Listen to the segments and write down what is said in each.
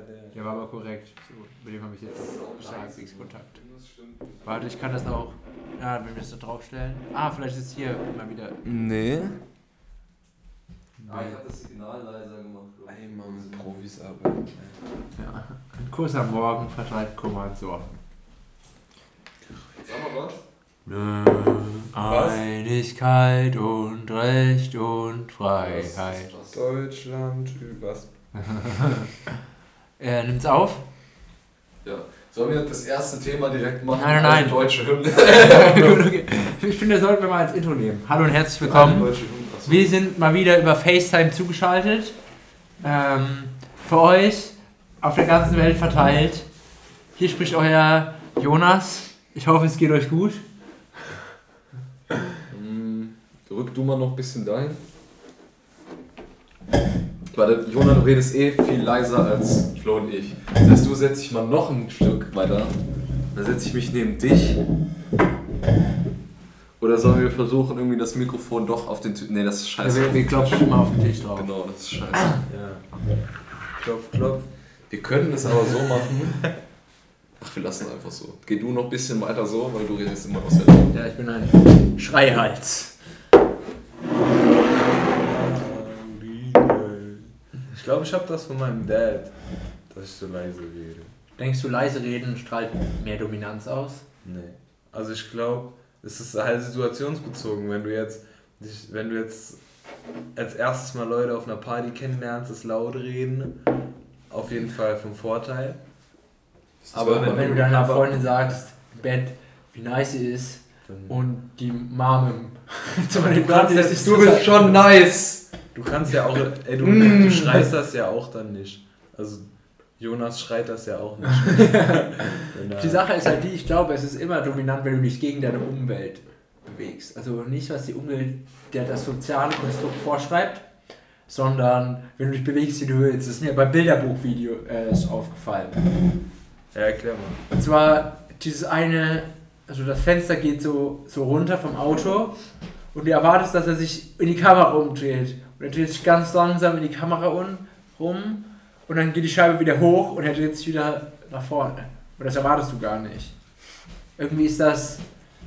der, der. War aber korrekt. So, mit dem habe ich jetzt halbwegs Kontakt. Warte, ich kann das auch. Ja, wenn wir das da draufstellen. Ah, vielleicht ist hier mal wieder. Nee. Ah, ich hab das Signal leiser gemacht. Ey, Mann, Profis arbeiten. Ja. Ein Kurs am Morgen vertreibt Kummer und Sorgen. Sag mal was. Einigkeit und Recht und Freiheit. Deutschland übers. Er nimmt's auf? Ja. Sollen wir das erste Thema direkt machen? Nein, nein, nein. Deutsche Hymne. Gut, okay. Ich finde, das sollten wir mal als Intro nehmen. Hallo und herzlich willkommen. Achso. Wir sind mal wieder über FaceTime zugeschaltet. Ähm, für euch auf der ganzen Welt verteilt. Hier spricht euer Jonas. Ich hoffe, es geht euch gut. Hm, Rück du mal noch ein bisschen dahin. Warte, Jonah, du redest eh viel leiser als Flo und ich. Das heißt, du setzt dich mal noch ein Stück weiter. Dann setze ich mich neben dich. Oder sollen wir versuchen, irgendwie das Mikrofon doch auf den Typen. Nee, das ist scheiße. wir, wir klopfen immer auf den Tisch drauf. Genau, das ist scheiße. Ja. Klopf, klopf. Wir können es aber so machen. Ach, wir lassen einfach so. Geh du noch ein bisschen weiter so, weil du redest immer aus der Ja, ich bin ein Schreihals. Ich glaube, ich habe das von meinem Dad, dass ich so leise rede. Denkst du, leise reden strahlt mehr Dominanz aus? Nee. Also ich glaube, es ist halt situationsbezogen. Wenn du jetzt, wenn du jetzt als erstes mal Leute auf einer Party kennenlernst, das laut reden, auf jeden Fall vom Vorteil. Aber Wenn, wenn du deiner Freundin sagst, Bett, wie nice sie ist und die Zimmer du kannst du bist schon nice! du kannst ja auch, ey, du, Mm. du schreist das ja auch dann nicht. Also Jonas schreit das ja auch nicht. Die Sache ist halt die, ich glaube, es ist immer dominant, wenn du dich gegen deine Umwelt bewegst. Also nicht, was die Umwelt, der das soziale Konstrukt vorschreibt, sondern wenn du dich bewegst, wie du willst. Das ist mir beim Bilderbuchvideo äh, aufgefallen. Ja, erklär mal. Und zwar dieses eine, also das Fenster geht so, so runter vom Auto und du erwartest, dass er sich in die Kamera umdreht. Und er dreht sich ganz langsam in die Kamera un, rum und dann geht die Scheibe wieder hoch und er dreht sich wieder nach vorne. Und das erwartest du gar nicht. Irgendwie ist das.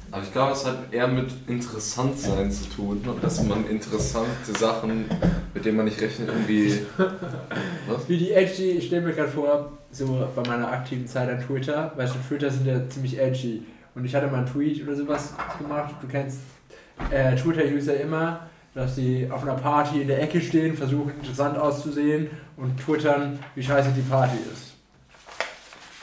Aber ich glaube, es hat eher mit Interessantsein zu tun, dass man interessante Sachen, mit denen man nicht rechnet, irgendwie. Was? Wie die edgy, ich stelle mir gerade vor, so bei meiner aktiven Zeit an Twitter, weißt du, Twitter sind ja ziemlich edgy. Und ich hatte mal einen Tweet oder sowas gemacht, du kennst äh, Twitter-User immer, dass sie auf einer Party in der Ecke stehen, versuchen interessant auszusehen und twittern, wie scheiße die Party ist.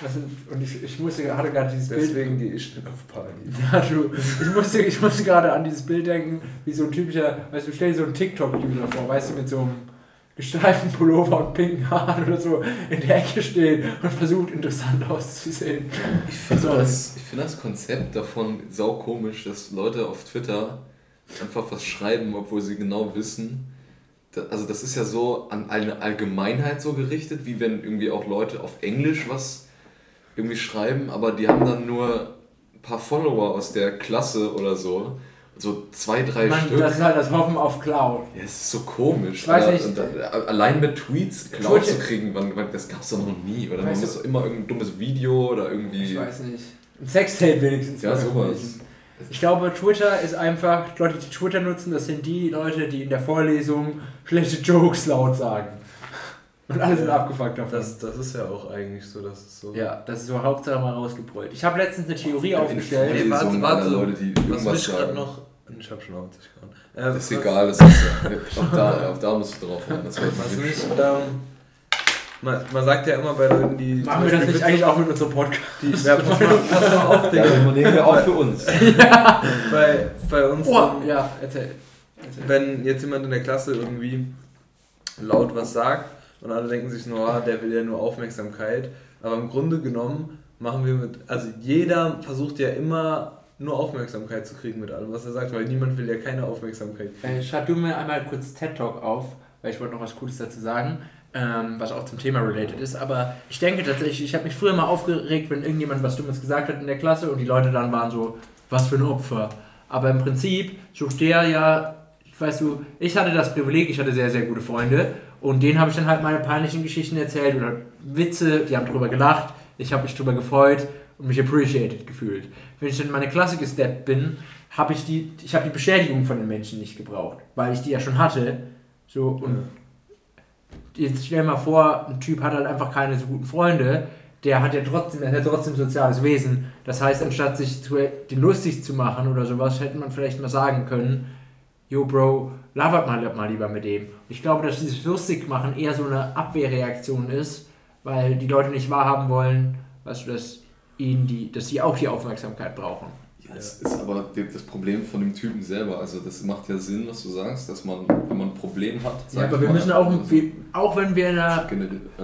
Das sind, und ich, ich musste, hatte gerade dieses Bild. Deswegen gehe ich nicht auf Party. Ja, du, ich musste, ich musste gerade an dieses Bild denken, wie so ein typischer, weißt du, stell dir so einen TikTok-User vor, weißt du, mit so einem gestreiften Pullover und pinken Haaren oder so in der Ecke steht und versucht interessant auszusehen. Ich finde So. das, ich find das Konzept davon sau komisch, dass Leute auf Twitter einfach was schreiben, obwohl sie genau wissen. Also, das ist ja so an eine Allgemeinheit so gerichtet, wie wenn irgendwie auch Leute auf Englisch was irgendwie schreiben, aber die haben dann nur ein paar Follower aus der Klasse oder so. So zwei, drei Man, Stück. das ist halt das Hoffen auf Cloud. Ja, es ist so komisch. Ich weiß Alter. nicht. Und dann, allein mit Tweets Cloud Twitter- zu kriegen, wann, wann, das gab es doch noch nie. Oder man Weißt du- muss doch immer irgendein dummes Video oder irgendwie. Ich weiß nicht. Ein Sextape wenigstens. Ja, sowas. Ich glaube, Twitter ist einfach, Leute, die Twitter nutzen, das sind die Leute, die in der Vorlesung schlechte Jokes laut sagen. Und alle sind Ja. abgefuckt davon. Das, das ist ja auch eigentlich so, dass es so. ja, das ist so Hauptsache mal rausgebrüllt. Ich habe letztens eine Theorie aufgestellt. Nee, warte, warte. Leute, die Was irgendwas mich gerade noch. Ich hab schon auf dich gehauen. Äh, Das ist was- egal, das ist ja. Auf da, auf da musst du drauf. Das hört Was man mich, ähm, man, man sagt ja immer bei Leuten, die. Machen wir das nicht eigentlich auch mit unserem Podcast? Die, ja, pass mal, pass mal auf, Ja, Digga. das übernehmen wir auch für uns. Bei, bei uns. Oh, ähm, ja, erzähl. erzähl. wenn jetzt jemand in der Klasse irgendwie laut was sagt und alle denken sich nur, ah, der will ja nur Aufmerksamkeit. Aber im Grunde genommen machen wir mit, also jeder versucht ja immer nur Aufmerksamkeit zu kriegen mit allem, was er sagt, weil niemand will ja keine Aufmerksamkeit kriegen. Äh, schreib du mir einmal kurz TED Talk auf, weil ich wollte noch was Cooles dazu sagen, ähm, was auch zum Thema related ist. Aber ich denke tatsächlich, ich habe mich früher mal aufgeregt, wenn irgendjemand was Dummes gesagt hat in der Klasse und die Leute dann waren so, was für ein Opfer. Aber im Prinzip sucht der ja, weißt du, ich hatte das Privileg, ich hatte sehr, sehr gute Freunde und denen habe ich dann halt meine peinlichen Geschichten erzählt oder Witze, die haben drüber gelacht, ich habe mich drüber gefreut und mich appreciated gefühlt. Wenn ich in meine Klasse gesteppt bin, habe ich die, ich habe die Beschädigung von den Menschen nicht gebraucht, weil ich die ja schon hatte. So und jetzt stell dir mal vor, ein Typ hat halt einfach keine so guten Freunde, der hat ja trotzdem, der hat trotzdem soziales Wesen. Das heißt, anstatt sich zu, den lustig zu machen oder sowas, hätte man vielleicht mal sagen können, yo Bro, labert mal, mal lieber mit dem. Ich glaube, dass dieses lustig machen eher so eine Abwehrreaktion ist, weil die Leute nicht wahrhaben wollen, weißt du, dass ihnen die, dass sie auch die Aufmerksamkeit brauchen. Ja, es ist aber das Problem von dem Typen selber. Also das macht ja Sinn, was du sagst, dass man, wenn man ein Problem hat, Ja, aber wir müssen auch, also wir, auch wenn wir in einer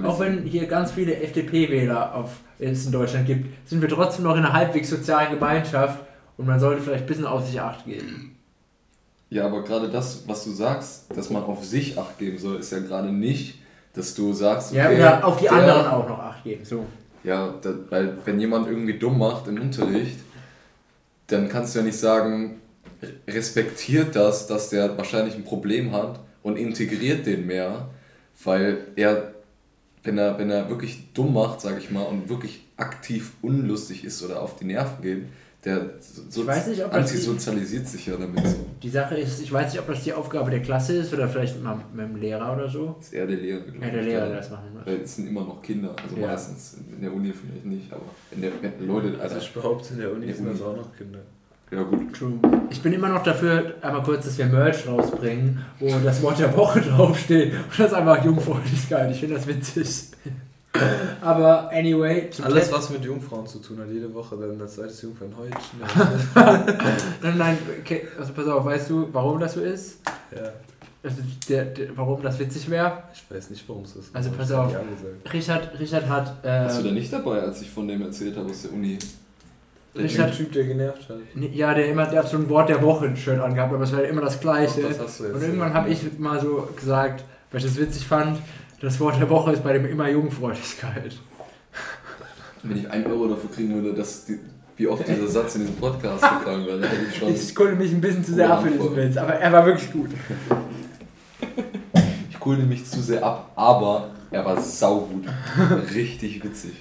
Auch wenn hier ganz viele FDP-Wähler auf, es in Deutschland gibt, sind wir trotzdem noch in einer halbwegs sozialen Gemeinschaft und man sollte vielleicht ein bisschen auf sich acht geben. Ja, aber gerade das, was du sagst, dass man auf sich Acht geben soll, ist ja gerade nicht, dass du sagst, Ja, okay, oder auf die der- anderen auch noch acht geben. So. Ja, da, weil wenn jemand irgendwie dumm macht im Unterricht, dann kannst du ja nicht sagen, respektiert das, dass der wahrscheinlich ein Problem hat und integriert den mehr, weil er, wenn er, wenn er wirklich dumm macht, sag ich mal, und wirklich aktiv unlustig ist oder auf die Nerven geht, der so, Ich weiß nicht, ob das die- antisozialisiert sich ja damit so. Die Sache ist, ich weiß nicht, ob das die Aufgabe der Klasse ist oder vielleicht mal mit dem Lehrer oder so. Das ist eher der Lehrer. glaub Ja, der ich, Lehrer, der das machen muss. Weil es sind immer noch Kinder, also Ja. meistens. In der Uni vielleicht nicht, aber in der, Leute, Also Alter, ich behaupte, in der Uni In der sind das Uni. auch noch Kinder. ja gut. True. Ich bin immer noch dafür, einmal kurz, dass wir Merch rausbringen, wo das Wort der Woche draufsteht. Und das ist einfach Jungfräulichkeit. Ich finde das witzig. Aber anyway, Alles, was mit Jungfrauen zu tun hat, jede Woche dann das zweites Jungfernhäutchen. Nein, nein, okay, also pass auf, weißt du, warum das so ist? ja, Also der, der, warum das witzig wäre? ich weiß nicht, warum es ist. Also pass das auf. Richard, Richard hat. Warst du Äh, da nicht dabei, als ich von dem erzählt habe aus der Uni? Der Richard, Typ, der genervt hat. ja, der immer, der hat so ein Wort der Woche ein Shirt angehabt, aber es war immer das gleiche. Das hast du jetzt Und irgendwann habe ich mal so gesagt, weil ich das witzig fand, das Wort der Woche ist bei dem immer Jungfräulichkeit. Wenn ich einen Euro dafür kriegen würde, dass die, wie oft dieser Satz in diesem Podcast gefallen wäre, dann hätte ich schon. Ich konnte mich ein bisschen zu sehr ab für diesen Antwort. Witz, aber er war wirklich gut. Ich coole mich zu sehr ab, aber er war saugut. Richtig witzig.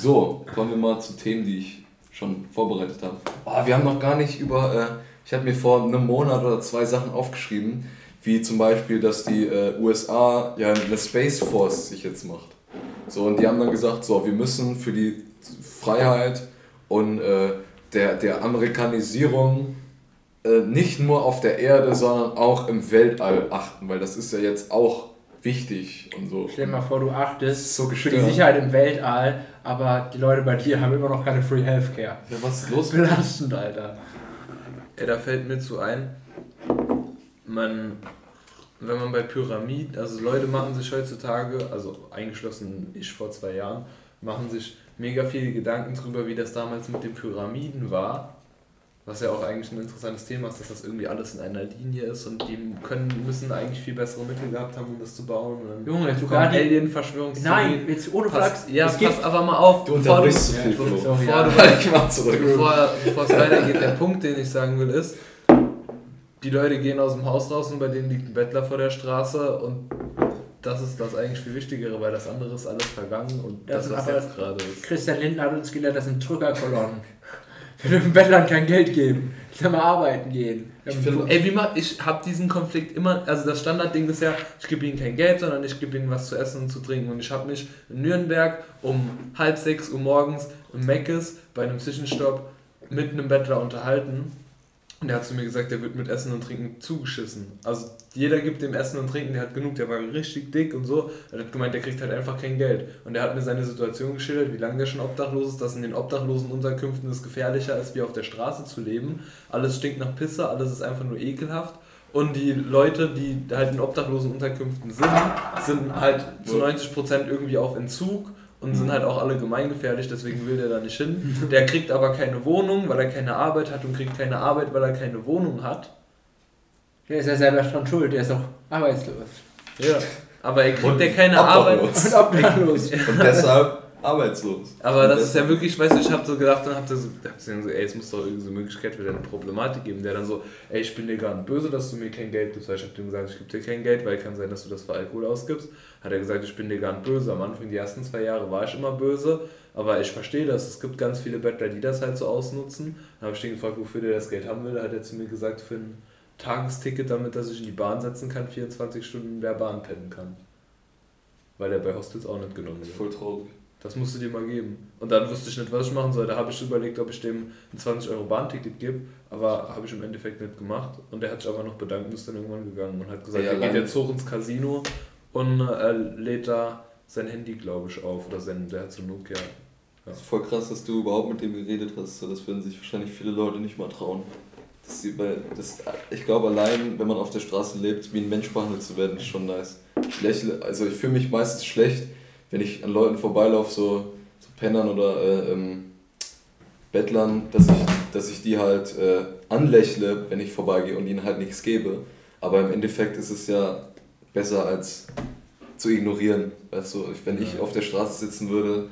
So, kommen wir mal zu Themen, die ich schon vorbereitet habe. Oh, wir haben noch gar nicht über. Äh, ich habe mir vor einem Monat oder zwei Sachen aufgeschrieben, wie zum Beispiel, dass die äh, USA ja eine Space Force sich jetzt macht. So, und die haben dann gesagt, so, wir müssen für die Freiheit und äh, der, der Amerikanisierung äh, nicht nur auf der Erde, sondern auch im Weltall achten, weil das ist ja jetzt auch wichtig und so. Stell dir mal vor, du achtest so für die Sicherheit im Weltall, aber die Leute bei dir haben immer noch keine Free Healthcare. Ja, was ist los? Belastend, Alter. Ja, da fällt mir zu ein, man, wenn man bei Pyramiden, also Leute machen sich heutzutage, also eingeschlossen ich vor zwei Jahren, machen sich mega viele Gedanken drüber, wie das damals mit den Pyramiden war. Was ja auch eigentlich ein interessantes Thema ist, dass das irgendwie alles in einer Linie ist und die können, müssen eigentlich viel bessere Mittel gehabt haben, um das zu bauen. Und dann Junge, sogar die. Alien-Verschwörungstheorien. Nein, jetzt ohne Flachs. ja, es gibt, pass aber mal auf, Du bevor du, unterbrichst zu viel, bevor ja. zurück. bevor, bevor es weitergeht, der Punkt, den ich sagen will, ist, die Leute gehen aus dem Haus raus und bei denen liegt ein Bettler vor der Straße und das ist das eigentlich viel Wichtigere, weil das andere ist alles vergangen und Das das, was aber- jetzt gerade ist. Christian Lindner hat uns gelehrt, das sind Drückerkolonnen. Wir dürfen Bettlern kein Geld geben. Die sollen mal arbeiten gehen. Ich finde- Ey, wie mal, ich habe diesen Konflikt immer, also das Standardding ist ja, ich gebe ihnen kein Geld, sondern ich gebe ihnen was zu essen und zu trinken. Und ich habe mich in Nürnberg um halb sechs Uhr morgens im Meckes bei einem Zwischenstopp mit einem Bettler unterhalten. Und der hat zu mir gesagt, der wird mit Essen und Trinken zugeschissen. Also jeder gibt dem Essen und Trinken, der hat genug, der war richtig dick und so. Er hat gemeint, der kriegt halt einfach kein Geld. Und er hat mir seine Situation geschildert, wie lange der schon obdachlos ist, dass in den obdachlosen Unterkünften es gefährlicher ist, wie auf der Straße zu leben. Alles stinkt nach Pisse, alles ist einfach nur ekelhaft. Und die Leute, die halt in obdachlosen Unterkünften sind, sind halt zu 90% irgendwie auf Entzug und sind halt auch alle gemeingefährlich, deswegen will der da nicht hin. Der kriegt aber keine Wohnung, weil er keine Arbeit hat und kriegt keine Arbeit, weil er keine Wohnung hat. Der ist ja selber schon schuld, der ist auch arbeitslos. Ja. Aber er kriegt Und ja keine Arbeit. Und obdachlos. Und deshalb arbeitslos. Aber das ist ja wirklich, weißt du, ich hab so gedacht und hab da so, hab so, ey, es muss doch irgendwie so eine Möglichkeit für deine Problematik geben, der dann so, ey, ich bin dir gar nicht böse, dass du mir kein Geld gibst, weil ich hab dem gesagt, ich gebe dir kein Geld, weil kann sein, dass du das für Alkohol ausgibst. Hat er gesagt, ich bin dir gar nicht böse. Am Anfang, die ersten zwei Jahre war ich immer böse, aber ich verstehe das. Es gibt ganz viele Bettler, die das halt so ausnutzen. Dann habe ich den gefragt, wofür der das Geld haben will. Da hat er zu mir gesagt, für ein Tagesticket, damit er sich in die Bahn setzen kann, 24 Stunden in der Bahn pennen kann. Weil er bei Hostels auch nicht genommen wird. voll traurig. Das musst du dir mal geben. Und dann wusste ich nicht, was ich machen soll. Da habe ich überlegt, ob ich dem ein 20 Euro Bahnticket gebe, aber habe ich im Endeffekt nicht gemacht. Und der hat sich aber noch bedankt und ist dann irgendwann gegangen und hat gesagt, Ja, er geht jetzt hoch ins Casino und äh, lädt da sein Handy, glaube ich, auf. Oder sein, der hat so Nokia. Das ist voll krass, dass du überhaupt mit dem geredet hast. Das würden sich wahrscheinlich viele Leute nicht mal trauen. Das, das, ich glaube, allein, wenn man auf der Straße lebt, wie ein Mensch behandelt zu werden, ist schon nice. Ich lächle, also ich fühle mich meistens schlecht, wenn ich an Leuten vorbeilaufe, so, so Pennern oder äh, ähm, Bettlern, dass ich, dass ich die halt äh, anlächle, wenn ich vorbeigehe und ihnen halt nichts gebe. Aber im Endeffekt ist es ja besser als zu ignorieren. Weißt du, wenn ich auf der Straße sitzen würde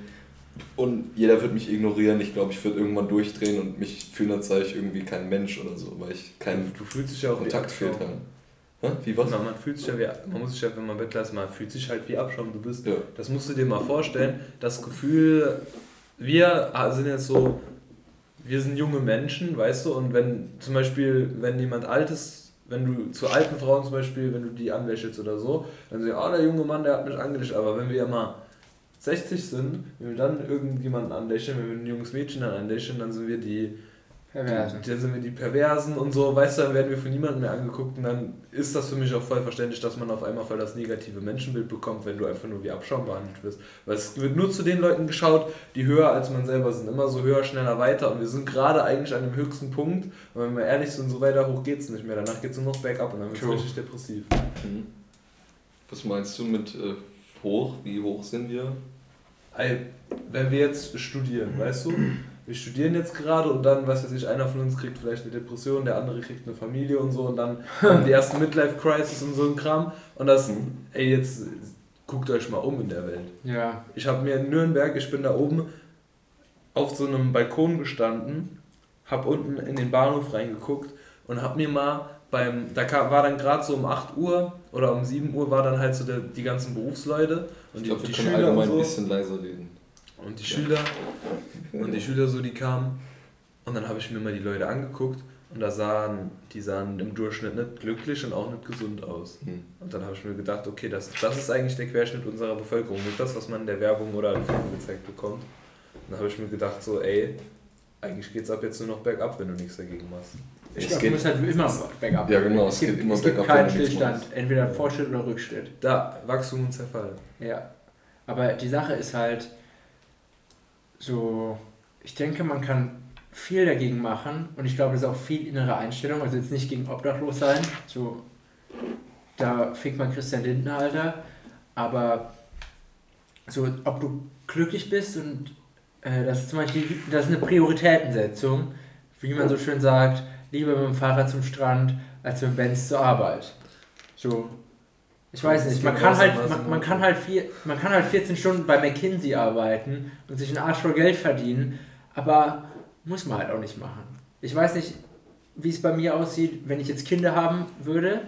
und jeder wird mich ignorieren, ich glaube, ich würde irgendwann durchdrehen und mich fühlen, als sei ich irgendwie kein Mensch oder so, weil ich keinen du fühlst dich ja auch Kontakt fehlt habe. Hä? Wie was? Na, man fühlt sich ja wie, man muss sich ja, wenn man Bettler ist, man fühlt sich halt wie Abschaum. Du bist Ja. Das musst du dir mal vorstellen. Das Gefühl, wir sind jetzt so, wir sind junge Menschen, weißt du, und wenn zum Beispiel, wenn jemand Altes, wenn du zu alten Frauen zum Beispiel, wenn du die anlächelst oder so, dann sagen, ah, der junge Mann, der hat mich angelächelt. Aber wenn wir ja mal 60 sind, wenn wir dann irgendjemanden anlächeln, wenn wir ein junges Mädchen dann anlächeln, dann sind wir die Perversen. dann sind wir die Perversen und so, weißt du, dann werden wir von niemandem mehr angeguckt und dann ist das für mich auch voll verständlich, dass man auf einmal voll das negative Menschenbild bekommt, wenn du einfach nur wie Abschaum behandelt wirst. Weil es wird nur zu den Leuten geschaut, die höher als man selber sind. Immer so höher, schneller, weiter und wir sind gerade eigentlich an dem höchsten Punkt und wenn wir ehrlich sind, so weiter hoch geht es nicht mehr. Danach geht es nur noch bergab und dann wird es richtig depressiv. Mhm. Was meinst du mit äh, hoch? Wie hoch sind wir? Wenn wir jetzt studieren, weißt du, wir studieren jetzt gerade und dann, was weiß ich, einer von uns kriegt vielleicht eine Depression, der andere kriegt eine Familie und so und dann kommen die ersten Midlife-Crisis und so ein Kram und das, Mhm. ey, jetzt guckt euch mal um in der Welt. Ja. Ich habe mir in Nürnberg, ich bin da oben auf so einem Balkon gestanden, habe unten in den Bahnhof reingeguckt und habe mir mal beim, da kam, war dann gerade so um 8 Uhr oder um 7 Uhr war dann halt so der, die ganzen Berufsleute und Ich die, glaube, die wir können Schüler allgemein so. ein bisschen leiser reden. Und die Schüler und die Schüler so, die kamen und dann habe ich mir mal die Leute angeguckt und da sahen, die sahen im Durchschnitt nicht glücklich und auch nicht gesund aus. Hm. Und dann habe ich mir gedacht, okay, das, das ist eigentlich der Querschnitt unserer Bevölkerung, nicht das, was man in der Werbung oder im Film gezeigt bekommt. Und dann habe ich mir gedacht, so, ey, eigentlich geht's ab jetzt nur noch bergab, wenn du nichts dagegen machst. Ich Es glaube, geht- du musst halt immer bergab. Ja, genau, es Es gibt, geht immer es gibt bergab, keinen wenn du nichts Stillstand. Entweder Fortschritt oder Rückschritt. Da, Wachstum und Zerfall. Ja. Aber die Sache ist halt so, ich denke, man kann viel dagegen machen und ich glaube, das ist auch viel innere Einstellung, also jetzt nicht gegen Obdachlos sein, so, da fickt man Christian Lindner, Alter, aber so, ob du glücklich bist und äh, das ist zum Beispiel, das ist eine Prioritätensetzung, wie man so schön sagt, lieber mit dem Fahrrad zum Strand, als mit Benz zur Arbeit. So, ich weiß nicht, man kann halt, man, man kann halt vier, man kann halt 14 Stunden bei McKinsey arbeiten und sich einen Arsch voll Geld verdienen, aber muss man halt auch nicht machen. Ich weiß nicht, wie es bei mir aussieht, wenn ich jetzt Kinder haben würde,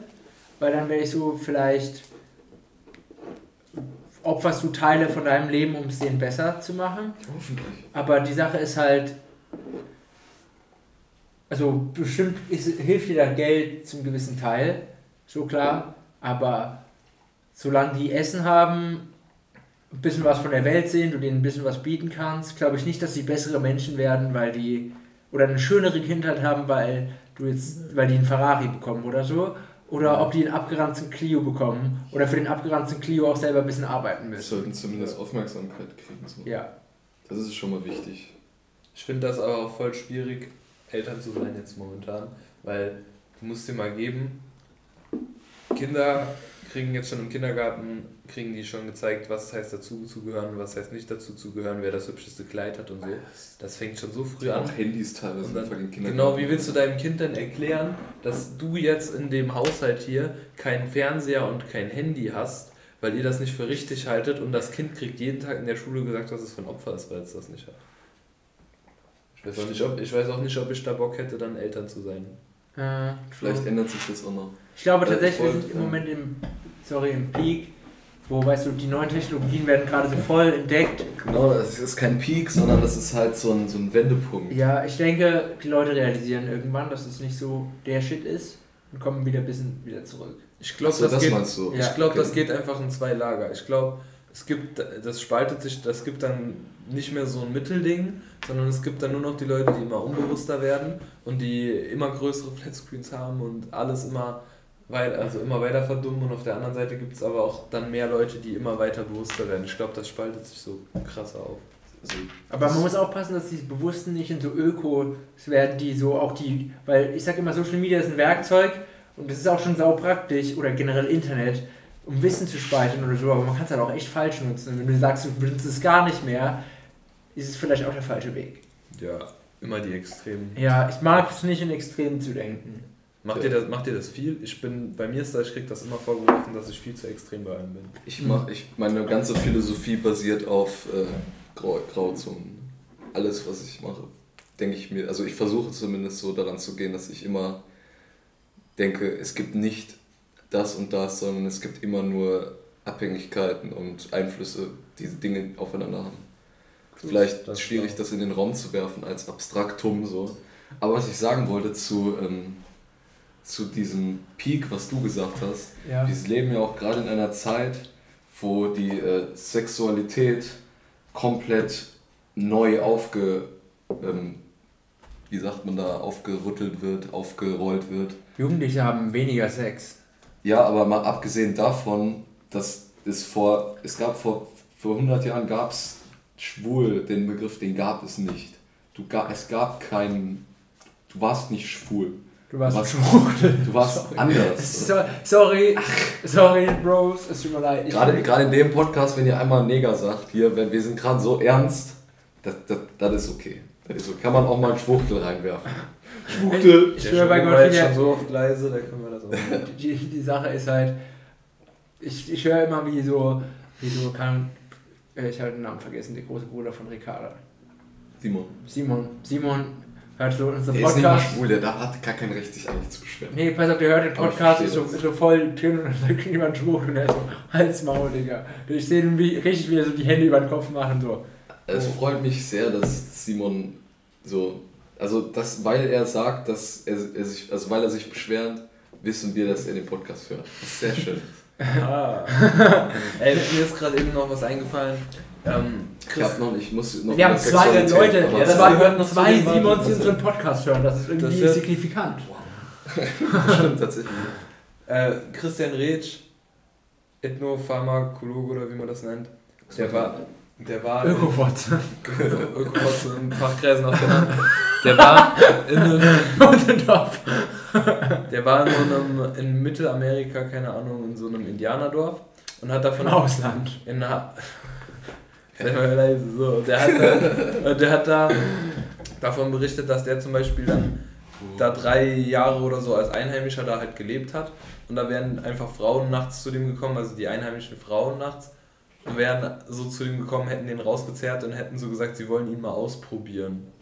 weil dann wäre ich so vielleicht opferst du Teile von deinem Leben, um es denen besser zu machen. Hoffentlich. Aber die Sache ist halt, also bestimmt ist, hilft dir da Geld zum gewissen Teil, so klar, aber solange die Essen haben, ein bisschen was von der Welt sehen, du denen ein bisschen was bieten kannst, glaube ich nicht, dass sie bessere Menschen werden, weil die, oder eine schönere Kindheit haben, weil du jetzt, weil die einen Ferrari bekommen oder so, oder ob die einen abgeranzten Clio bekommen oder für den abgeranzten Clio auch selber ein bisschen arbeiten müssen. sollten zumindest Aufmerksamkeit kriegen. So. Ja. Das ist schon mal wichtig. Ich finde das aber auch voll schwierig, Eltern zu sein jetzt momentan, weil du musst dir mal geben, Kinder kriegen jetzt schon im Kindergarten, kriegen die schon gezeigt, was heißt dazu zu gehören, was heißt nicht dazu zu gehören, wer das hübscheste Kleid hat und so. Das fängt schon so früh an. Auch Handys teilweise Und dann, von den Kindern. genau, wie willst du deinem Kind denn erklären, dass du jetzt in dem Haushalt hier keinen Fernseher und kein Handy hast, weil ihr das nicht für richtig haltet und das Kind kriegt jeden Tag in der Schule gesagt, dass es für ein Opfer ist, weil es das nicht hat. Ich weiß, auch nicht, ob, ich weiß auch nicht, ob ich da Bock hätte, dann Eltern zu sein. Äh, Vielleicht ändert sich das auch noch. Ich glaube Ja, tatsächlich, wir sind im ja. Moment im, sorry, im Peak, wo, weißt du, die neuen Technologien werden gerade so voll entdeckt. Genau, es ist kein Peak, sondern das ist halt so ein, so ein Wendepunkt. Ja, ich denke, die Leute realisieren irgendwann, dass es nicht so der Shit ist und kommen wieder ein bisschen wieder zurück. Ich glaube, so, das, das geht, meinst du? Ja. ich glaub, das Okay. geht einfach in zwei Lager. Ich glaube, es gibt, das spaltet sich, das gibt dann nicht mehr so ein Mittelding, sondern es gibt dann nur noch die Leute, die immer unbewusster werden und die immer größere Flatscreens haben und alles immer weit, also immer weiter verdummen und auf der anderen Seite gibt es aber auch dann mehr Leute, die immer weiter bewusster werden. Ich glaube, das spaltet sich so krasser auf. Also, Aber man muss aufpassen, dass die Bewussten nicht in so Ökos werden, die so auch die, weil ich sag immer, Social Media ist ein Werkzeug und das ist auch schon sau praktisch oder generell Internet, um Wissen zu speichern oder so, aber man kann es halt auch echt falsch nutzen. Wenn du sagst, du benutzt es gar nicht mehr, ist es vielleicht auch der falsche Weg. Ja, immer die Extremen. Ja, ich mag es nicht in Extremen zu denken. Macht ihr das, macht ihr das viel? Ich bin, bei mir ist das, ich krieg das immer vorgeworfen, dass ich viel zu extrem bei allem bin. ich mach, ich, meine ganze Philosophie basiert auf äh, Grau, Grauzonen. Alles, was ich mache, denke ich mir, also ich versuche zumindest so daran zu gehen, dass ich immer denke, es gibt nicht das und das, sondern es gibt immer nur Abhängigkeiten und Einflüsse, die diese Dinge aufeinander haben. Vielleicht Das schwierig, das in den Raum zu werfen als Abstraktum so. Aber was ich sagen wollte zu, ähm, zu diesem Peak, was du gesagt hast, Ja. wir leben ja auch gerade in einer Zeit, wo die äh, Sexualität komplett neu aufge, ähm, wie sagt man da, aufgerüttelt wird, aufgerollt wird. Jugendliche haben weniger Sex. Ja, aber mal abgesehen davon, dass es vor, es gab vor, vor 100 Jahren gab es schwul, den Begriff, den gab es nicht. Du, ga, es gab keinen, du warst nicht schwul. Du warst Was? schwul. Du warst Sorry. anders. So, sorry, sorry, Bros, es tut mir leid. Ich- Gerade, gerade in dem Podcast, wenn ihr einmal Neger sagt, hier, wenn wir sind gerade so ernst, das, das, das ist okay. Das ist. Kann man auch mal einen Schwuchtel reinwerfen. Schwuchtel! Ich schwöre bei Gott, schon so oft leise, da können wir das auch die, die Sache ist halt, ich, ich höre immer wie so, wie so kann, ich habe den Namen vergessen, der große Bruder von Ricarda. Simon. Simon. Simon hört so unseren Der ist nicht mal Podcast. schwul, der da hat gar kein Recht, sich eigentlich zu beschweren. Nee, pass auf, der hört den Podcast, ist so, ist so voll drin und dann sagt jemand schwul und er ist so, Hals Maul, Digga. Ich sehe ihn wie, richtig, wie er so die Hände über den Kopf machen, so. Es freut mich sehr, dass Simon so, also das, weil er sagt, dass er, er sich, also weil er sich beschwert, wissen wir, dass er den Podcast hört. Das ist sehr schön. Ah. Ey, mir ist gerade eben noch was eingefallen. Ähm, Ich, Chris, hab noch, ich muss noch Wir haben zwei Leute, Ja, das zwei, gehört noch zwei Simons, die unseren Podcast hören. Das ist irgendwie Das wird- signifikant. stimmt tatsächlich. äh, Christian Retsch, Ethnopharmakologe oder wie man das nennt, der war, der war Ökofotze. Ökopots in Fachkreisen auch genannt. Der war in einem. der war in so einem, in Mittelamerika, keine Ahnung, in so einem Indianerdorf und hat davon Im Ausland. in einer Sei mal leise, so. Der hat, da, der hat da davon berichtet, dass der zum Beispiel dann da drei Jahre oder so als Einheimischer da halt gelebt hat. Und da wären einfach Frauen nachts zu dem gekommen, also die einheimischen Frauen nachts, und wären so zu dem gekommen, hätten den rausgezerrt und hätten so gesagt, sie wollen ihn mal ausprobieren.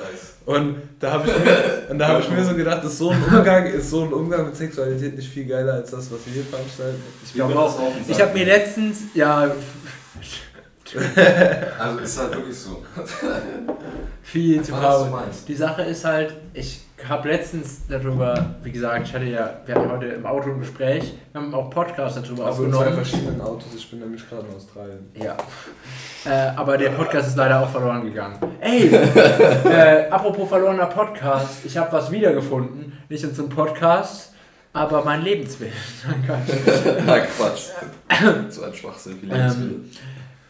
Nice. Und da habe ich, mir- und da hab ich mir so gedacht, ist so, ein Umgang, ist so ein Umgang mit Sexualität nicht viel geiler als das, was wir hier veranstalten. Ich glaube auch. Ich habe mir letztens, ja, Also ist halt wirklich so. viel zu faul. Die Sache ist halt, ich habe letztens darüber, wie gesagt, ich hatte ja, wir hatten heute im Auto ein Gespräch, wir haben auch Podcast darüber Also in zwei aufgenommen. verschiedenen Autos, ich bin nämlich gerade in Australien. Ja. Äh, aber der Podcast ist leider auch verloren gegangen. Ey, äh, apropos verlorener Podcast, ich habe was wiedergefunden. Nicht in so einem Podcast, aber mein Lebenswillen. Na Quatsch. so ein Schwachsinn wie Lebensmittel.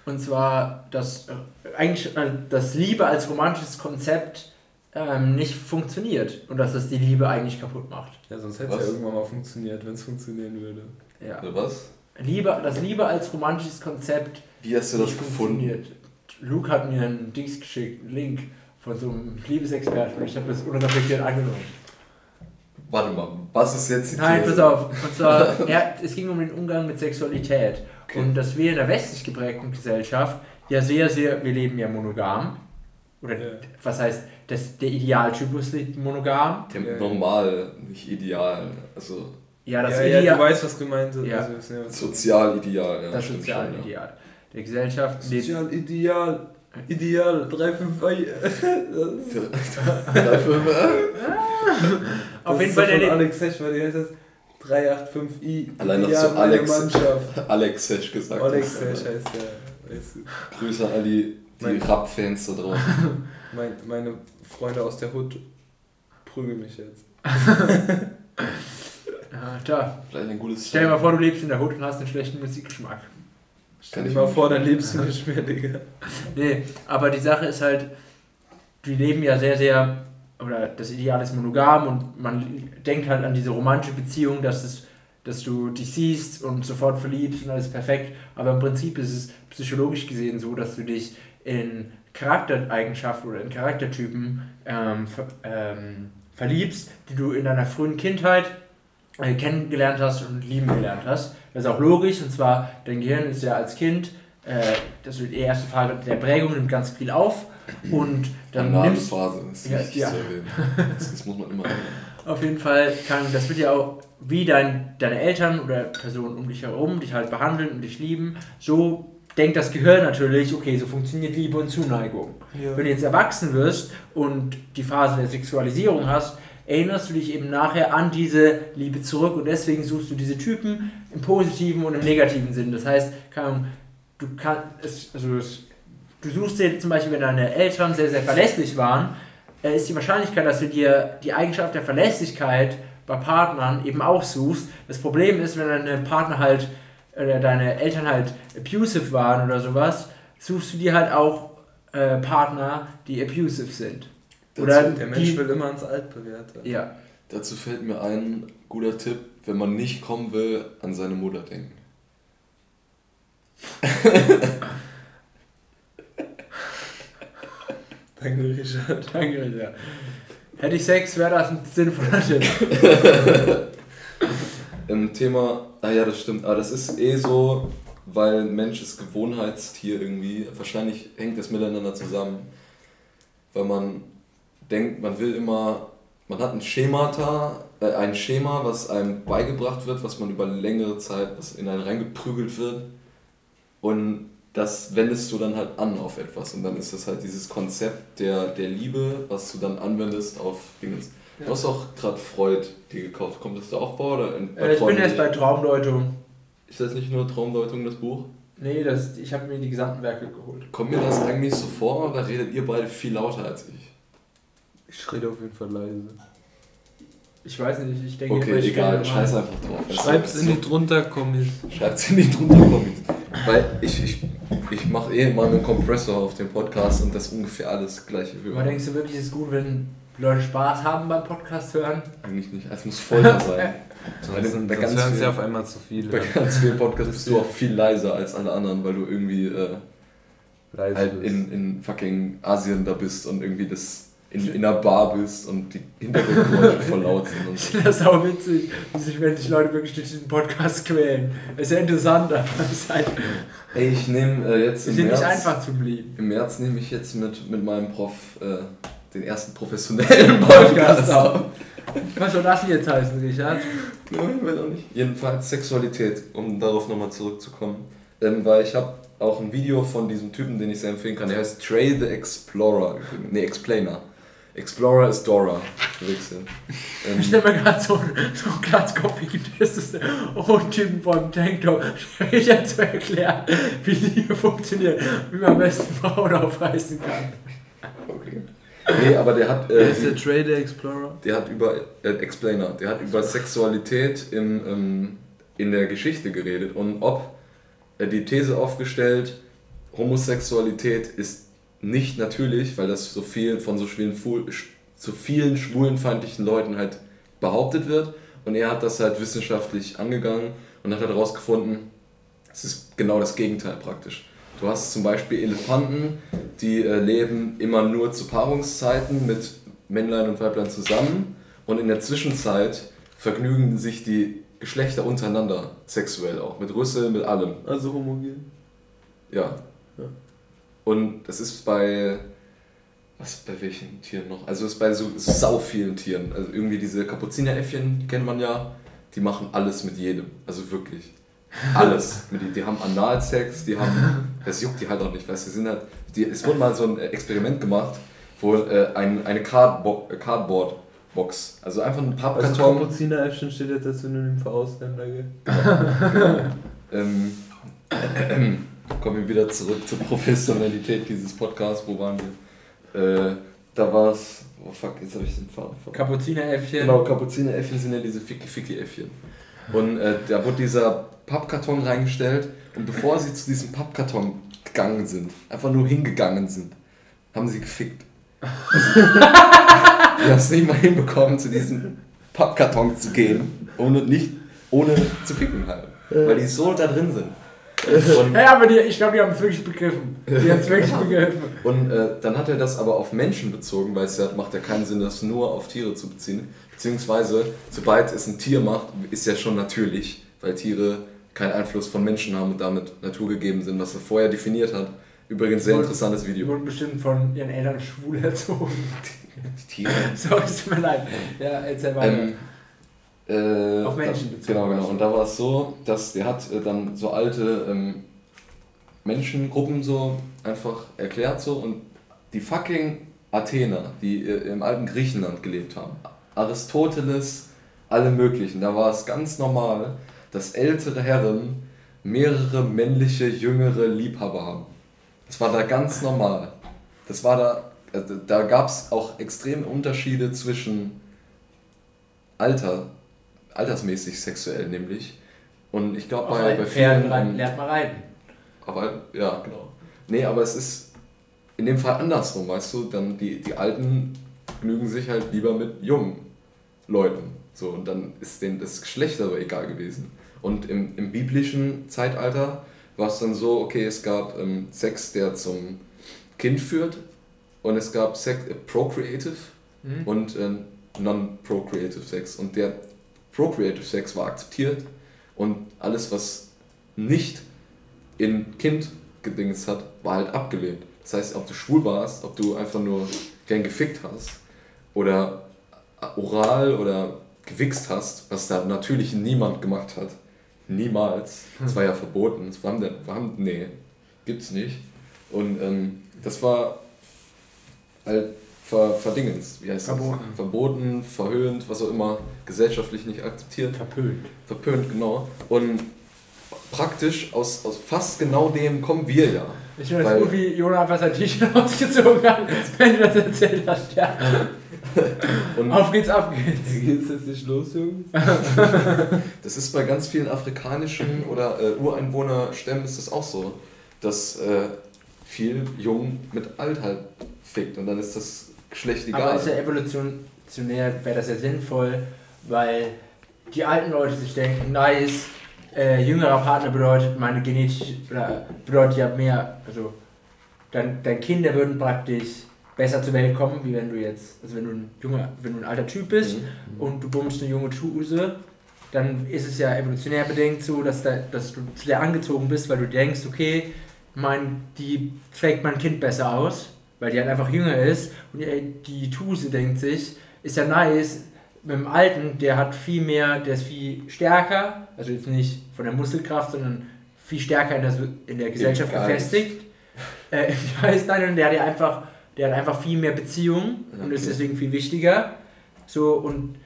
Und zwar, dass äh, eigentlich äh, das Liebe als romantisches Konzept ähm, nicht funktioniert und dass das die Liebe eigentlich kaputt macht. Ja, sonst hätte es ja irgendwann mal funktioniert, wenn es funktionieren würde. Ja. Oder was? Liebe, das Liebe als romantisches Konzept Wie hast du das gefunden? funktioniert. Luke hat mir einen Dings geschickt, einen Link von so einem Liebesexperten und ich habe das unreflektiert angenommen. Warte mal, was ist jetzt die Nein, These? pass auf. Und zwar, er, es ging um den Umgang mit Sexualität. Okay. Und dass wir in der westlich geprägten Gesellschaft ja sehr, sehr, wir leben ja monogam. Oder Ja. was heißt, das, der Idealtypus lebt monogam. Ja, Ja. normal, nicht ideal. Also Ja, das ja, ja, Ideal, du weißt, was gemeint ist. Ja. Also, ist ja was sozial ideal. Ja, das soziale schon, ja. Ideal der Gesellschaft lebt. Sozial ideal. Ideal, 3, 5, Dafür, Auf jeden Fall, der von lebt. Alex Hesch, weil die heißt das 385i. Allein, dass Ideal, du meine Alex- Mannschaft. Alex Sesh gesagt Alex. Hesch heißt der. Grüße an die, die Rap-Fans da draußen. Mein, meine Freunde aus der Hut prügeln mich jetzt. Ja, da. Vielleicht ein gutes Stell dir mal vor, du lebst in der Hut und hast einen schlechten Musikgeschmack. Stell dir mal vor, dann lebst du nicht mehr, Digga. Nee, aber die Sache ist halt, die leben ja sehr, sehr, oder das Ideal ist monogam und man denkt halt an diese romantische Beziehung, dass, es, dass du dich siehst und sofort verliebst und alles perfekt. Aber im Prinzip ist es psychologisch gesehen so, dass du dich in Charaktereigenschaften oder in Charaktertypen ähm, ver, ähm, verliebst, die du in deiner frühen Kindheit äh, kennengelernt hast und lieben gelernt hast. Das ist auch logisch, und zwar, dein Gehirn ist ja als Kind, äh, das ist die erste Phase der Prägung, nimmt ganz viel auf und dann nimmst Phase ist Ja, wichtig ja. zu erwähnen. Das, das muss man immer auf jeden Fall, kann, das wird ja auch, wie dein, deine Eltern oder Personen um dich herum dich halt behandeln und dich lieben, so denkt das Gehirn natürlich, okay, so funktioniert Liebe und Zuneigung. Wenn du jetzt erwachsen wirst und die Phase der Sexualisierung hast, erinnerst du dich eben nachher an diese Liebe zurück und deswegen suchst du diese Typen im positiven und im negativen Sinn. Das heißt, du kannst, also es, du suchst dir zum Beispiel, wenn deine Eltern sehr, sehr verlässlich waren, äh, ist die Wahrscheinlichkeit, dass du dir die Eigenschaft der Verlässlichkeit bei Partnern eben auch suchst. Das Problem ist, wenn deine Partner halt oder deine Eltern halt abusive waren oder sowas, suchst du dir halt auch äh, Partner, die abusive sind. Oder Dazu, Der Mensch die, will immer ans Altbewährte. ja, dazu fällt mir ein guter Tipp, wenn man nicht kommen will, an seine Mutter denken. Danke, Richard. danke, Richard. Hätte ich Sex, wäre das ein sinnvoller Tipp. Im Thema, ah ja, das stimmt, aber das ist eh so, weil Mensch ist Gewohnheitstier irgendwie. Wahrscheinlich hängt das miteinander zusammen, weil man denkt, man will immer, man hat ein Schemata, äh, ein Schema, was einem beigebracht wird, was man über längere Zeit, was in einen reingeprügelt wird. Und das wendest du dann halt an auf etwas. Und dann ist das halt dieses Konzept der, der Liebe, was du dann anwendest auf Dinge. Du hast auch gerade Freud dir gekauft. Kommt das da auch vor? Oder in, Äh, ich bin erst bei Traumdeutung. Ist das nicht nur Traumdeutung, das Buch? Nee, das, ich habe mir die gesamten Werke geholt. Kommt mir das eigentlich so vor oder redet ihr beide viel lauter als ich? Ich rede auf jeden Fall leise. Ich weiß nicht, ich denke, Okay, ich egal, scheiß einfach drauf. Schreib's in die drunter Kommis. Schreibt's in die drunter Comments. Weil ich, ich, ich mache eh mal einen Kompressor auf dem Podcast und das ungefähr alles gleiche Aber hören. denkst du wirklich, es ist gut, wenn Leute Spaß haben beim Podcast hören? Eigentlich nicht. Es muss Folter sein. Bei Sonst, hören sie vielen- auf einmal zu viele. Bei ganz vielen Podcasts bist du auch viel leiser als alle anderen, weil du irgendwie äh, halt in, in fucking Asien da bist und irgendwie das in, in einer Bar bist und die Hintergrundgeräusche voll laut sind. Und Ich finde das auch witzig, wie sich, wenn sich Leute wirklich durch diesen Podcast quälen. Das ist ja interessant, aber es ist halt, Ey, ich nehme äh, jetzt im sind nicht März, einfach zu blieben. im März nehme ich jetzt mit, mit meinem Prof äh, den ersten professionellen Podcast auf. Was soll das jetzt heißen, Richard? Nein, ich weiß auch nicht. Jedenfalls Sexualität, um darauf nochmal zurückzukommen. Ähm, weil ich habe auch ein Video von diesem Typen, den ich sehr empfehlen kann. Der heißt Trey the Explorer. Ne, Explainer. Explorer ist Dora. Verwechseln. Ich stelle mir gerade so, einen- so einen glatzkopfigen Typen vom Tanktop, Richard zu erklären, wie Liebe funktioniert, wie man am besten Frauen aufreißen kann. Okay. Nee, aber der hat. Äh, ist der Trader Explorer? Der hat über äh, Explainer, der hat über Sexualität im, ähm, in der Geschichte geredet und ob äh, die These aufgestellt, Homosexualität ist nicht natürlich, weil das so viel von so vielen, so vielen schwulenfeindlichen Leuten halt behauptet wird. Und er hat das halt wissenschaftlich angegangen und hat halt herausgefunden, es ist genau das Gegenteil praktisch. Du hast zum Beispiel Elefanten, die äh, leben immer nur zu Paarungszeiten mit Männlein und Weiblein zusammen und in der Zwischenzeit vergnügen sich die Geschlechter untereinander sexuell auch, mit Rüssel, mit allem. Also homogen. Ja. Ja. Und das ist bei. Was bei welchen Tieren noch? Also es ist bei so sau vielen Tieren. Also irgendwie diese Kapuzineräffchen, die kennt man ja, die machen alles mit jedem. Also wirklich. Alles. Die, die haben Analsex, die haben. Das juckt die halt auch nicht, weißt du, die sind halt. Die, es wurde mal so ein Experiment gemacht, wo äh, ein, eine Cardbo äh, Cardboard-Box, also einfach ein Also Pappkarton. Kapuzineräffchen steht jetzt als Synonym für Ausländer, gell? Ähm, kommen wir wieder zurück zur Professionalität dieses Podcasts. Wo waren wir? Äh, da war es. Oh fuck, jetzt habe ich den Faden verloren. Kapuzineräffchen. Genau, Kapuzineräffchen sind ja diese Ficky-Ficky-Äffchen. Und äh, da wurde dieser Pappkarton reingestellt und bevor sie zu diesem Pappkarton gegangen sind, einfach nur hingegangen sind, haben sie gefickt. Also, die haben es nicht mal hinbekommen, zu diesem Pappkarton zu gehen, ohne, nicht, ohne zu ficken halt. Weil die so da drin sind. Und, Ja, aber die, ich glaube, die haben es wirklich begriffen. Die haben es wirklich begriffen. und äh, dann hat er das aber auf Menschen bezogen, weil es ja, macht ja keinen Sinn, das nur auf Tiere zu beziehen. Beziehungsweise, sobald es ein Tier macht, ist ja schon natürlich, weil Tiere keinen Einfluss von Menschen haben und damit naturgegeben sind, was er vorher definiert hat. Übrigens sehr interessantes Die Video. wurden bestimmt von ihren Eltern schwul erzogen. Die Tiere. Sorry, es tut mir leid. Ja, erzähl weiter. Ähm, äh, Auf Menschen bezogen. Genau, genau. Und da war es so, dass der hat äh, dann so alte ähm, Menschengruppen so einfach erklärt so und die fucking Athener, die äh, im alten Griechenland gelebt haben, Aristoteles, alle möglichen, da war es ganz normal, dass ältere Herren mehrere männliche, jüngere Liebhaber haben. Das war da ganz normal. Das war da, also da gab es auch extreme Unterschiede zwischen Alter, altersmäßig sexuell nämlich. Und ich glaube bei, bei vielen. ähm, lernt man reiten. aber ja, genau. Nee, aber es ist in dem Fall andersrum, weißt du? Dann die, die Alten genügen sich halt lieber mit jungen Leuten. So, und dann ist denen das Geschlecht aber egal gewesen. Und im, im biblischen Zeitalter war es dann so, okay, es gab ähm, Sex, der zum Kind führt, und es gab Sex, äh, Procreative Mhm. und äh, Non-Procreative Sex. Und der Procreative Sex war akzeptiert und alles, was nicht in Kind gedings hat, war halt abgelehnt. Das heißt, ob du schwul warst, ob du einfach nur gern gefickt hast oder oral oder gewichst hast, was da natürlich niemand gemacht hat. Niemals. Das war ja verboten. Das war, wir haben, nee, gibt's nicht. Und ähm, das war halt ver, verdingens, wie heißt Verboten. das? Verboten, verhöhnt, was auch immer, gesellschaftlich nicht akzeptiert. Verpönt. Verpönt, genau. Und praktisch aus, aus fast genau dem kommen wir ja. Ich das Weil- gut, wie Jona einfach sein T-Shirt ausgezogen hat, wenn du das erzählt hast. Ja. Und Auf geht's, auf geht's. Geht's jetzt nicht los, Jungs? das ist bei ganz vielen afrikanischen oder äh, Ureinwohnerstämmen ist das auch so, dass äh, viel Jung mit alt halt fickt und dann ist das Geschlecht Aber egal. ist ja evolutionär, wäre das ja sinnvoll, weil die alten Leute sich denken, nice, äh, jüngerer Partner bedeutet meine oder bedeutet ja mehr, also dein, dein Kinder würden praktisch besser zur Welt kommen, wie wenn du jetzt, also wenn du ein junger, wenn du ein alter Typ bist Mhm. und du bummst eine junge Tuse, dann ist es ja evolutionär bedingt so, dass, da, dass du zu der angezogen bist, weil du denkst, okay, mein, die trägt mein Kind besser aus, weil die halt einfach jünger ist und die, die Tuse denkt sich, ist ja nice, mit dem Alten, der hat viel mehr, der ist viel stärker, also jetzt nicht von der Muskelkraft, sondern viel stärker in der, in der Gesellschaft gefestigt. Äh, Im Geist, nein, und der hat ja einfach, der hat einfach viel mehr Beziehungen und ist Okay. deswegen viel wichtiger. So und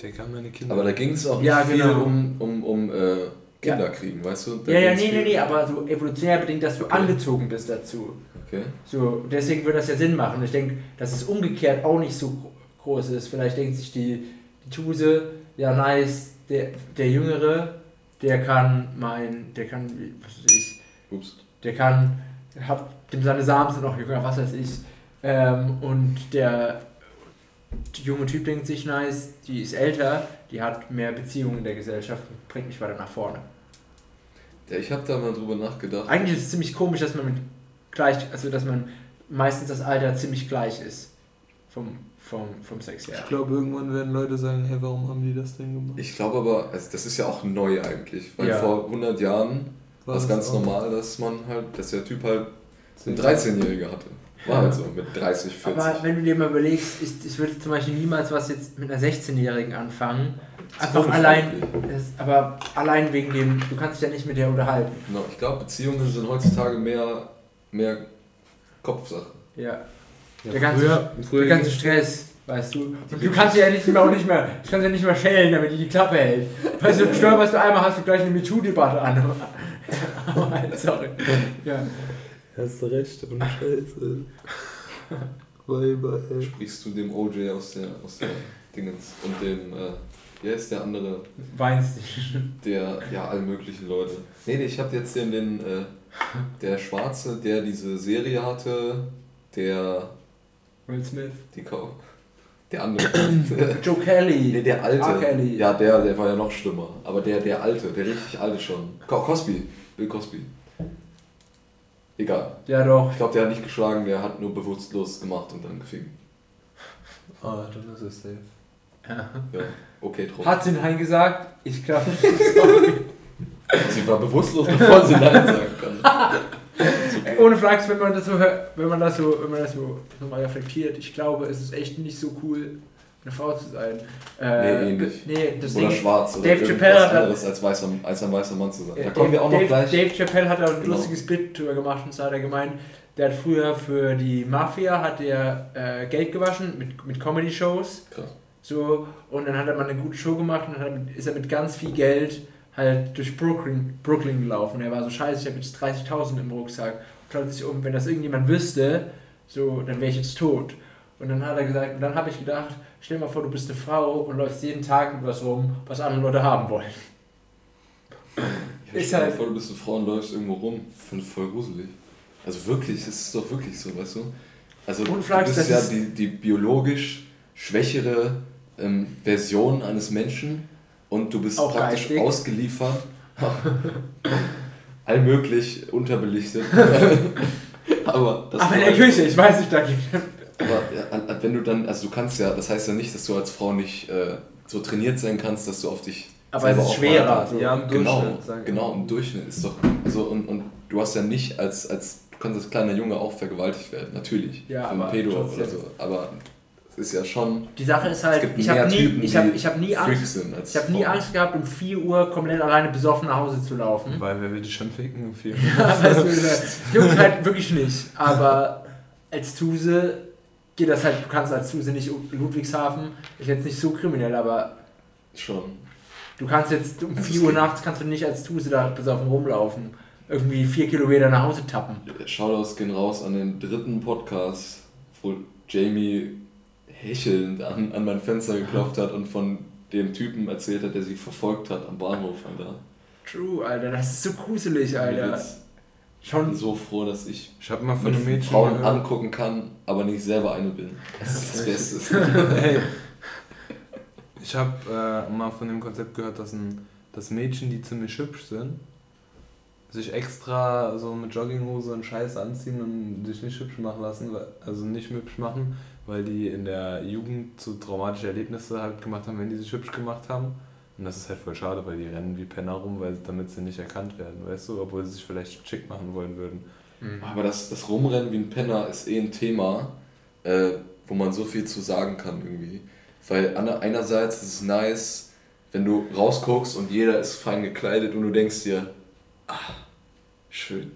Der kann meine Kinder. Aber da ging es auch nicht Ja, viel genau. um, um, um äh, Kinder kriegen, weißt du? Da ja, ja, nee, nee, viel- nee, aber so evolutionär bedingt, dass du Okay. angezogen bist dazu. Okay. So, deswegen würde das ja Sinn machen. Ich denke, dass es umgekehrt auch nicht so gro- groß ist. Vielleicht denkt sich die, die Tuse, ja nice, der, der Jüngere, der kann mein, der kann, was weiß ich, Ups. der kann, hat, dem seine Samen sind noch jünger, was weiß ich. Ähm, und der, junge Typ denkt sich nice, die ist älter, die hat mehr Beziehungen in der Gesellschaft und bringt mich weiter nach vorne. Ja, ich habe da mal drüber nachgedacht. Eigentlich ist es ziemlich komisch, dass man mit gleich, also dass man meistens das Alter ziemlich gleich ist. Vom, vom, vom Sex her. Ich glaube, irgendwann werden Leute sagen, hey, warum haben die das denn gemacht? Ich glaube aber, also das ist ja auch neu eigentlich, weil Ja. vor 100 Jahren war es ganz normal, dass man halt, dass der Typ halt einen 13-Jähriger hatte. War halt so, mit 30, 40. Aber wenn du dir mal überlegst, ich, ich würde zum Beispiel niemals was jetzt mit einer 16-Jährigen anfangen. Ist Einfach allein, das, aber allein wegen dem, du kannst dich ja nicht mit der unterhalten. Genau, ich glaube, Beziehungen sind heutzutage mehr, mehr Kopfsache. Ja. Ja, Der ganze- früher, früher Der ganze Stress, weißt du. Und du kannst ja nicht mehr auch nicht mehr, du kannst ja nicht mehr schellen, damit die die Klappe hält. Weißt du, stolperst du einmal, hast du gleich eine MeToo-Debatte an. Sorry. Ja. Hast du recht, ohne Scheiße. Weiber, ey. Sprichst du dem OJ aus der, aus der Dingens und dem, äh, wie heißt der andere, Weinst dich. der, ja, alle möglichen Leute. Nee, nee, ich habe jetzt den, den äh, der Schwarze, der diese Serie hatte, der, Will Smith. die Kau der andere. Joe Kelly. nee, der alte. R. Kelly. Ja, der, der war ja noch schlimmer. Aber der, der alte, der richtig alte schon. Co Cosby, Bill Cosby. Egal. Ja, doch. Ich glaube, der hat nicht geschlagen, der hat nur bewusstlos gemacht und dann gefickt. Ah, dann ist es safe. Ja. Ja, okay, drauf. Hat sie Nein gesagt? Ich glaube nicht. Sie war bewusstlos, bevor sie Nein sagen kann. Ohne Flachs, wenn man das so hört, wenn man das so, wenn man das so nochmal reflektiert, ich glaube, es ist echt nicht so cool, eine Frau zu sein. Äh, Nee, ähnlich. Nee, das Oder Ding, schwarz oder Dave Chappelle hat- anderes als, weißer, als ein weißer Mann zu sein. Da Äh, kommen wir auch noch Dave, gleich. Dave Chappelle hat da ein Genau. lustiges Bit drüber gemacht und zwar hat er gemeint, der hat früher für die Mafia hat er äh, Geld gewaschen mit, mit Comedy-Shows. Krass. So, und dann hat er mal eine gute Show gemacht und dann ist er mit ganz viel Geld halt durch Brooklyn, Brooklyn gelaufen. Und er war so scheiße, ich habe jetzt 30.000 im Rucksack. Und schaut sich um, wenn das irgendjemand wüsste, so, dann wäre ich jetzt tot. Und dann hat er gesagt, und dann habe ich gedacht, stell dir mal vor, du bist eine Frau und läufst jeden Tag mit was rum, was andere Leute haben wollen. Ja, Ist stell dir halt- vor, du bist eine Frau und läufst irgendwo rum. Ich finde es voll gruselig. Also wirklich, es ist doch wirklich so, weißt du? Also Und du bist ja die, die biologisch schwächere ähm, Version eines Menschen und du bist praktisch geistig. ausgeliefert. Allmöglich unterbelichtet. Aber das Aber in der Küche, ich weiß nicht, da gibt Aber ja, an- wenn du dann, also du kannst ja, das heißt ja nicht, dass du als Frau nicht äh, so trainiert sein kannst, dass du auf dich Aber es ist auch schwerer. So. Ja, im Genau, Durchschnitt, genau, im Durchschnitt ist doch, also und, und du hast ja nicht als, als, du kannst als kleiner Junge auch vergewaltigt werden, natürlich, Ja, für einen aber Pedo trotzdem. oder so, aber es ist ja schon, Die Sache ist halt, ich habe nie, Typen, ich hab, ich hab nie Angst. Ich habe nie. Angst gehabt, um 4 Uhr komplett alleine besoffen nach Hause zu laufen. Weil wer will dich schon ficken Film? weißt du, das juckt halt wirklich nicht. Aber als Tuse geht das halt, du kannst als Tuse nicht Ludwigshafen, ist jetzt nicht so kriminell, aber Schon. du kannst jetzt um Das 4 ist Uhr nachts kannst du nicht als Tuse da besoffen rumlaufen. Irgendwie 4 Kilometer nach Hause tappen. Shoutouts gehen raus an den dritten Podcast, wo Jamie hechelnd an, an mein Fenster geklopft hat und von dem Typen erzählt hat, der sie verfolgt hat am Bahnhof, Alter. True, Alter, das ist so gruselig, Alter. Ich bin Schon so froh, dass ich Ich habe mal von mit einem Mädchen Frauen gehört- angucken kann, aber nicht selber eine bin. Das ist das Beste. hey, ich habe äh, mal von dem Konzept gehört, dass, ein, dass Mädchen, die ziemlich hübsch sind, sich extra so mit Jogginghose und Scheiß anziehen und sich nicht hübsch machen lassen, also nicht hübsch machen, weil die in der Jugend so traumatische Erlebnisse halt gemacht haben, wenn die sich hübsch gemacht haben. Und das ist halt voll schade, weil die rennen wie Penner rum, weil damit sie nicht erkannt werden, weißt du, obwohl sie sich vielleicht schick machen wollen würden. Aber das, das Rumrennen wie ein Penner ist eh ein Thema, äh, wo man so viel zu sagen kann irgendwie. Weil einerseits ist es nice, wenn du rausguckst und jeder ist fein gekleidet und du denkst dir, ah, schön.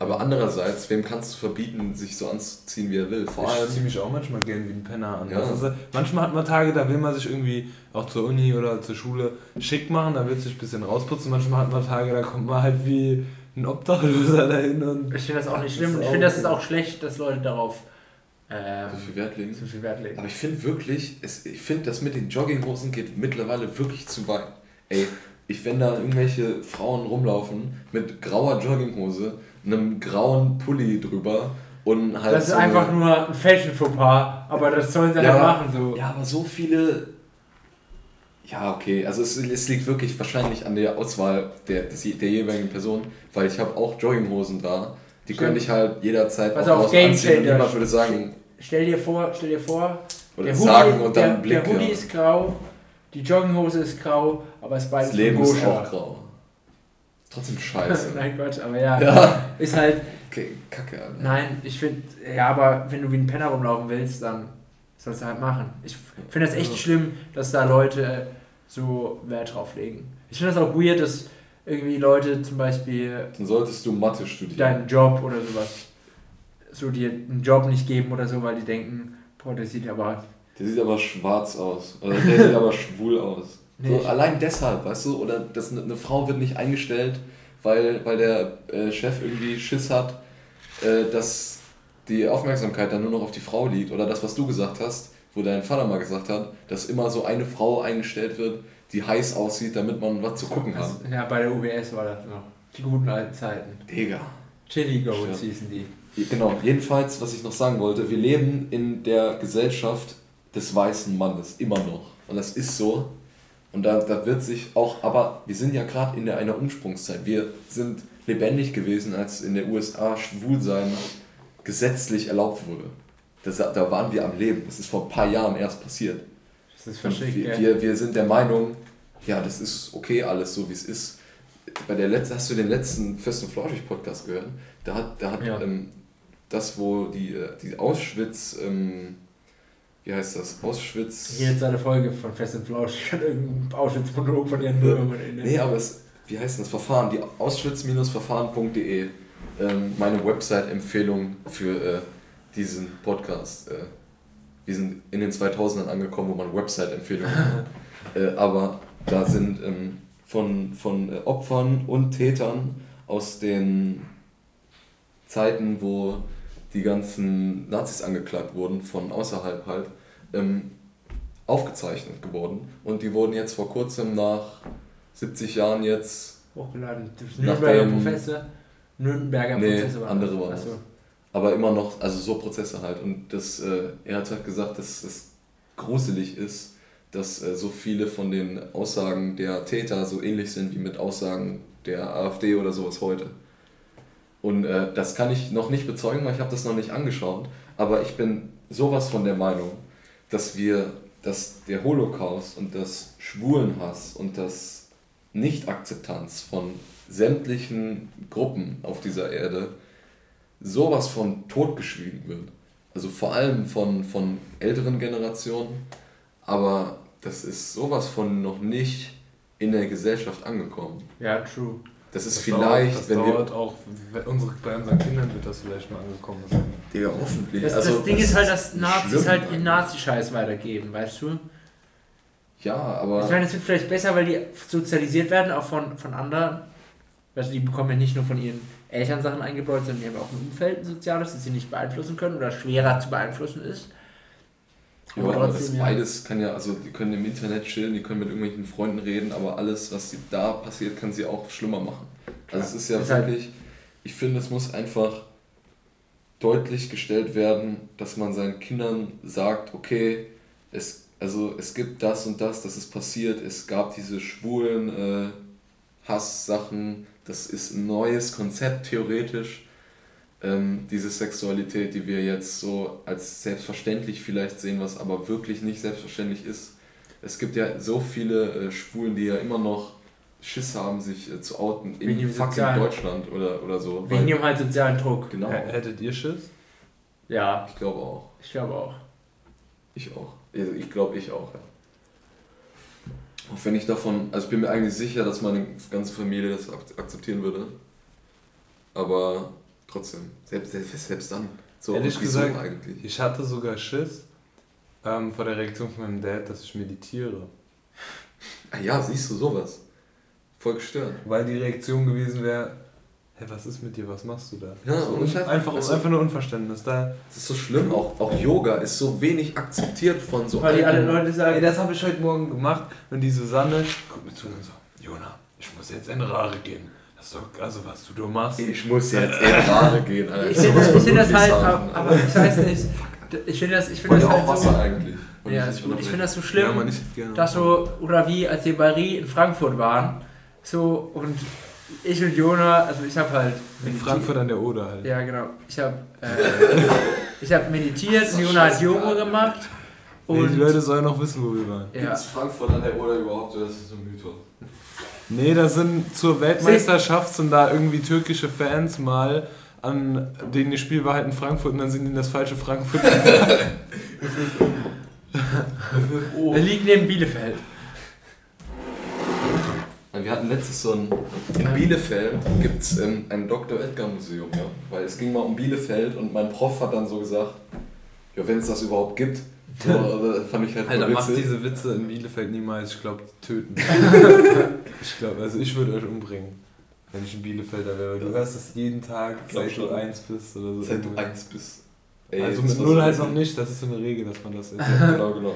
Aber andererseits, wem kannst du verbieten, sich so anzuziehen, wie er will? Vor ich allem, ziehe mich auch manchmal gerne wie ein Penner an. Ja. Ist, manchmal hat man Tage, da will man sich irgendwie auch zur Uni oder zur Schule schick machen, da wird sich ein bisschen rausputzen. Manchmal hat man Tage, da kommt man halt wie ein Obdachloser dahin und Ich finde das auch nicht schlimm. und Ich finde, das ist auch schlecht, dass Leute darauf ähm, so viel Wert legen. so viel Wert legen. Aber ich finde wirklich, es, ich finde, das mit den Jogginghosen geht mittlerweile wirklich zu weit. Ey, ich, wenn da irgendwelche Frauen rumlaufen mit grauer Jogginghose, einem grauen Pulli drüber und halt. Das ist so einfach eine, nur ein Fashion-Fauxpas, aber das sollen sie Ja, halt machen. So. Ja, aber so viele. Ja, okay. Also es, es liegt wirklich wahrscheinlich an der Auswahl der, des, der jeweiligen Person, weil ich habe auch Jogginghosen da. Die Stimmt. könnte ich halt jederzeit Pass auch auf, Game anziehen und niemand würde sagen, Stell dir vor, stell dir vor, der sagen Hoodie, und dann der, der Hoodie ist grau, die Jogginghose ist grau, aber es ist beides Das Leben ist auch grau. Trotzdem scheiße. Nein, Gott, aber ja, ja. ist halt, Okay, kacke. Alter. nein, ich finde, ja, aber wenn du wie ein Penner rumlaufen willst, dann sollst du halt machen. Ich finde das echt Ja. schlimm, dass da Leute so Wert drauf legen. Ich finde das auch weird, dass irgendwie Leute zum Beispiel Dann solltest du Mathe studieren. deinen Job oder sowas, so dir einen Job nicht geben oder so, weil die denken, boah, der sieht aber Der sieht aber schwarz aus. Oder der sieht aber schwul aus. Nee. So, allein deshalb, weißt du? Oder dass eine, eine Frau wird nicht eingestellt, weil, weil der äh, Chef irgendwie Schiss hat, äh, dass die Aufmerksamkeit dann nur noch auf die Frau liegt. Oder das, was du gesagt hast, wo dein Vater mal gesagt hat, dass immer so eine Frau eingestellt wird, die heiß aussieht, damit man was zu gucken hat. Ja, bei der UBS war das noch. Die guten alten Zeiten. Digga. Chili Goats hießen die. Genau, jedenfalls, was ich noch sagen wollte, wir leben in der Gesellschaft des weißen Mannes, immer noch. Und das ist so. Und da, da wird sich auch, aber wir sind ja gerade in der, einer Umsprungszeit. Wir sind lebendig gewesen, als in den USA Schwulsein gesetzlich erlaubt wurde. Das, da waren wir am Leben. Das ist vor ein paar Jahren erst passiert. Das ist verschickt, wir, wir, wir sind der Meinung, ja, das ist okay, alles so wie es ist. Bei der letzten, hast du den letzten Fest und Flauschig Podcast gehört? Da hat, da hat Ja. ähm, das, wo die, äh, die Auschwitz, ähm, wie heißt das? Auschwitz. Hier jetzt eine Folge von Fest und Flausch. Ich kann irgendein Auschwitz-Monolog von ihren Bürgern in Nee, aber es, wie heißt das? Verfahren, die Auschwitz-verfahren.de, ähm, meine Website-Empfehlung für äh, diesen Podcast. Äh, wir sind in den 2000ern angekommen, wo man Website-Empfehlungen hat. Äh, aber da sind ähm, von, von äh, Opfern und Tätern aus den Zeiten, wo die ganzen Nazis angeklagt wurden, von außerhalb halt, ähm, aufgezeichnet geworden. Und die wurden jetzt vor kurzem nach 70 Jahren jetzt, Hochgeladen. Das Nürnberger Prozesse. Nürnberger Nee, Prozesse waren andere das. waren Achso. Aber immer noch, also so Prozesse halt. Und das, äh, er hat halt gesagt, dass es gruselig ist, dass äh, so viele von den Aussagen der Täter so ähnlich sind wie mit Aussagen der AfD oder sowas heute. Und äh, das kann ich noch nicht bezeugen, weil ich habe das noch nicht angeschaut. Aber ich bin sowas von der Meinung, dass wir, dass der Holocaust und das Schwulenhass und das Nicht-Akzeptanz von sämtlichen Gruppen auf dieser Erde sowas von totgeschwiegen wird. Also vor allem von, von älteren Generationen, aber das ist sowas von noch nicht in der Gesellschaft angekommen. Ja, true. Das ist das vielleicht, dauert, das wenn wir. dauert auch, wenn unsere, bei unseren Kindern wird das vielleicht mal angekommen sein. Digga, hoffentlich. Das, Also, das Ding ist halt, dass Nazis halt ihren Nazi-Scheiß weitergeben, weißt du? Ja, Ich aber. meine, es wird vielleicht besser, weil die sozialisiert werden, auch von, von anderen. Weißt du, die bekommen ja nicht nur von ihren Eltern Sachen eingebläut, sondern die haben auch ein Umfeld, ein soziales, das sie nicht beeinflussen können oder schwerer zu beeinflussen ist. Ja, aber das beides kann ja, also die können im Internet chillen, die können mit irgendwelchen Freunden reden, aber alles, was da passiert, kann sie auch schlimmer machen. Also es ist ja Ist halt- wirklich, ich finde, es muss einfach deutlich gestellt werden, dass man seinen Kindern sagt, okay, es, also es gibt das und das, das ist passiert, es gab diese schwulen äh, Hasssachen, das ist ein neues Konzept theoretisch, ähm, diese Sexualität, die wir jetzt so als selbstverständlich vielleicht sehen, was aber wirklich nicht selbstverständlich ist. Es gibt ja so viele äh, Schwulen, die ja immer noch Schiss haben, sich äh, zu outen Wegen in dem fucking sozialen- Deutschland oder, oder so. Wegen dem halt sozialen Druck. genau, H- Hättet ihr Schiss? Ja, ich glaube auch. ich glaube auch. Ich auch. Also ich glaube, ich auch, ja. Auch wenn ich davon, also ich bin mir eigentlich sicher, dass meine ganze Familie das ak- akzeptieren würde. Aber trotzdem. Selbst, selbst, selbst dann. So, Ehrlich gesagt, eigentlich? Ich hatte sogar Schiss ähm, vor der Reaktion von meinem Dad, dass ich meditiere. Ah ja, siehst du sowas. Voll gestört. Weil die Reaktion gewesen wäre, hä, was ist mit dir, was machst du da? Ja, so, und ich einfach, also- einfach nur Unverständnis. Da, Das ist so schlimm. Auch, auch Yoga ist so wenig akzeptiert von so Weil die alle Leute ey, sagen, das habe ich heute Morgen gemacht und die Susanne guckt mir zu und so, Jona, ich muss jetzt in Rare gehen. Das ist doch, also was du da machst. Ich muss jetzt in Rade gehen, Alter. ich Das finde ich das wirklich halt, sagen, aber ich weiß nicht, ich finde das, ich finde das ja halt auch so, Wasser eigentlich. Und ja, ich unterbrechen. finde das so schlimm, Ja, ich dass so, oder wie als wir bei Rie in Frankfurt waren, so, und ich und Jona, also ich habe halt in Frankfurt an der Oder halt. Ja, genau. Ich habe äh, ich hab meditiert und Jona hat Yoga gemacht. Nee, die Und Leute sollen noch wissen, wo wir waren. ja, Gibt's Frankfurt an der Oder überhaupt? oder Das ist so ein Mythos. Nee, da sind zur Weltmeisterschaft sind da irgendwie türkische Fans mal an denen das Spiel war halt in Frankfurt und dann sind die in das falsche Frankfurt. er liegt neben Bielefeld. Wir hatten letztes so ein. In Bielefeld gibt es ähm, ein Dr. Edgar Museum, ja. Weil es ging mal um Bielefeld und mein Prof hat dann so gesagt, ja, wenn es das überhaupt gibt. So, also, fand ich halt Alter, macht diese Witze in Bielefeld niemals, ich glaube, töten. ich glaube, also ich würde euch umbringen, wenn ich in Bielefelder wäre. Du hörst es jeden Tag, seit du. 1 bist oder so. Seit du 1 bist. Ey, also mit war 0 so halt noch nicht, das ist so eine Regel, dass man das ist. Genau, genau.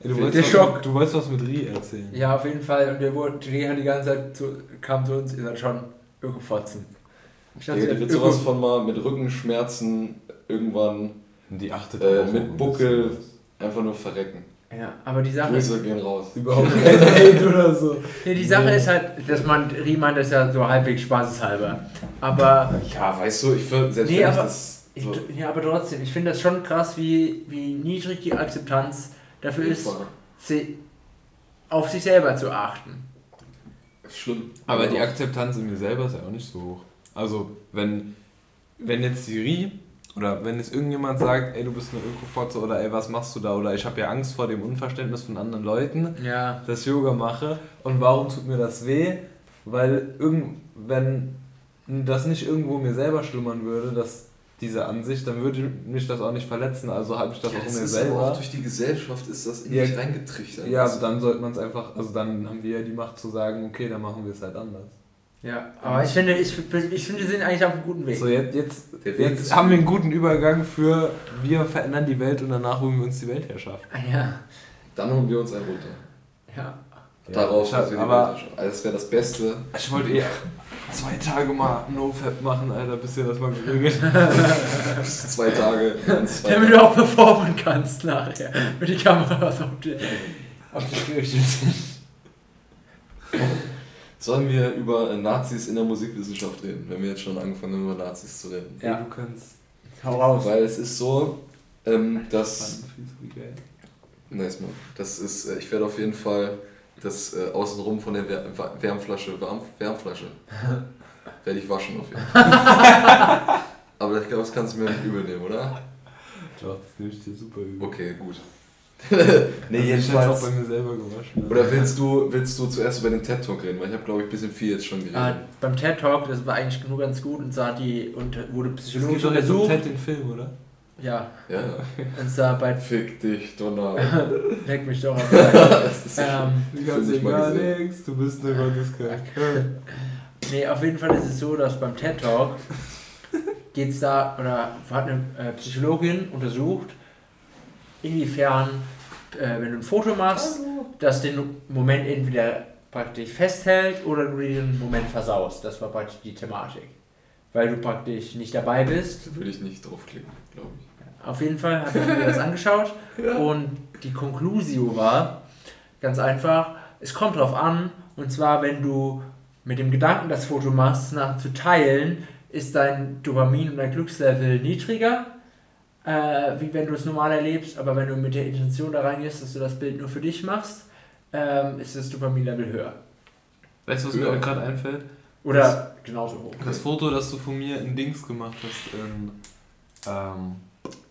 Du, Der wolltest Schock. was, du wolltest was mit Rie erzählen. Ja, auf jeden Fall. Und der wurde, die hat die ganze Zeit zu, kam zu uns, ihr seid schon Ökofotzen. Ich dachte, Der wird sowas von mal mit Rückenschmerzen irgendwann die achtet Äh, mit Buckel. einfach nur verrecken. Ja, aber die Sache ist, Grüße gehen raus. Überhaupt kein Hate oder so. nee, die Sache ist halt, dass man, Rie meint das ja so halbwegs spaßeshalber. Aber Ja, weißt du, ich würde selbst Nee, ich aber- das. Ich, So, ja, aber trotzdem, ich finde das schon krass, wie, wie niedrig die Akzeptanz dafür ist, sie, auf sich selber zu achten. Schlimm. Aber die Akzeptanz in mir selber ist ja auch nicht so hoch. Also, wenn, wenn jetzt die Rie oder wenn jetzt irgendjemand sagt, ey, du bist eine Ökofotze oder ey, was machst du da? Oder ich habe ja Angst vor dem Unverständnis von anderen Leuten, Ja. dass ich Yoga mache. Und warum tut mir das weh? Weil irgend, wenn das nicht irgendwo mir selber schlummern würde, dass diese Ansicht, dann würde mich das auch nicht verletzen. Also habe ich das ja, auch das mir ist aber selber. auch durch die Gesellschaft ist das in Ja, dich reingetrichtert. Ja, aber dann sollte man es einfach, also dann haben wir ja die Macht zu sagen, okay, dann machen wir es halt anders. Ja, aber ich finde, ich, ich finde, wir sind eigentlich auf einem guten Weg. So, jetzt, jetzt, jetzt haben wir einen guten Übergang für wir verändern die Welt und danach holen wir uns die Weltherrschaft. Ah, Ja, Dann holen wir uns einen runter. ja. Darauf, ich hab, dass wir die aber Also das wäre das Beste. ich wollte eh zwei Tage mal No-Fab machen, Alter, bis ihr das mal geregelt zwei Tage. ganz zwei Damit Tage. du auch performen kannst nachher. Mit die Kameras auf die, auf die gerichtet sind. Sollen wir über äh, Nazis in der Musikwissenschaft reden, wenn wir jetzt schon angefangen haben, über Nazis zu reden? Ja. Ey, du kannst. Hau raus. Weil es ist so, ähm, dass. Nice, Mann. Das ist, äh, ich werde auf jeden Fall das äh, Außenrum von der Wär Wärmflasche, Warm Wärmflasche, werde ich waschen auf jeden Fall. Aber ich glaube, das kannst du mir nicht übel nehmen, oder? Doch, das nehme ich dir super übel. Okay, gut. nee, ich hab's auch jedenfalls. bei mir selber gewaschen. Oder willst du, willst du zuerst über den TED Talk reden? Weil ich habe, glaube ich, ein bisschen viel jetzt schon geredet. Ah, beim TED Talk, das war eigentlich nur ganz gut und zwar die und wurde Es psychologisch gibt doch jetzt um untersucht. TED den Film, oder? Ja, Ja, ja. und zwar bei Fick dich, Donner. Leck mich doch ist ähm, Du kannst ich gar nichts, du bist eine Gotteskraft. nee, auf jeden Fall ist es so, dass beim TED Talk geht es da, oder hat eine äh, Psychologin untersucht, inwiefern, äh, wenn du ein Foto machst, das den Moment entweder praktisch festhält oder du den Moment versaust. Das war praktisch die Thematik. Weil du praktisch nicht dabei bist. Da würde ich nicht draufklicken, glaube ich. Auf jeden Fall habe ich mir das angeschaut und die Conclusio war ganz einfach, es kommt drauf an, und zwar wenn du mit dem Gedanken das Foto machst, nach zu teilen, ist dein Dopamin und dein Glückslevel niedriger, äh, wie wenn du es normal erlebst, aber wenn du mit der Intention da reingehst, dass du das Bild nur für dich machst, ähm, ist das Dopaminlevel höher. Weißt du, was Ja. mir gerade einfällt? Oder genauso hoch. Das Foto, das du von mir in Dings gemacht hast, in, ähm,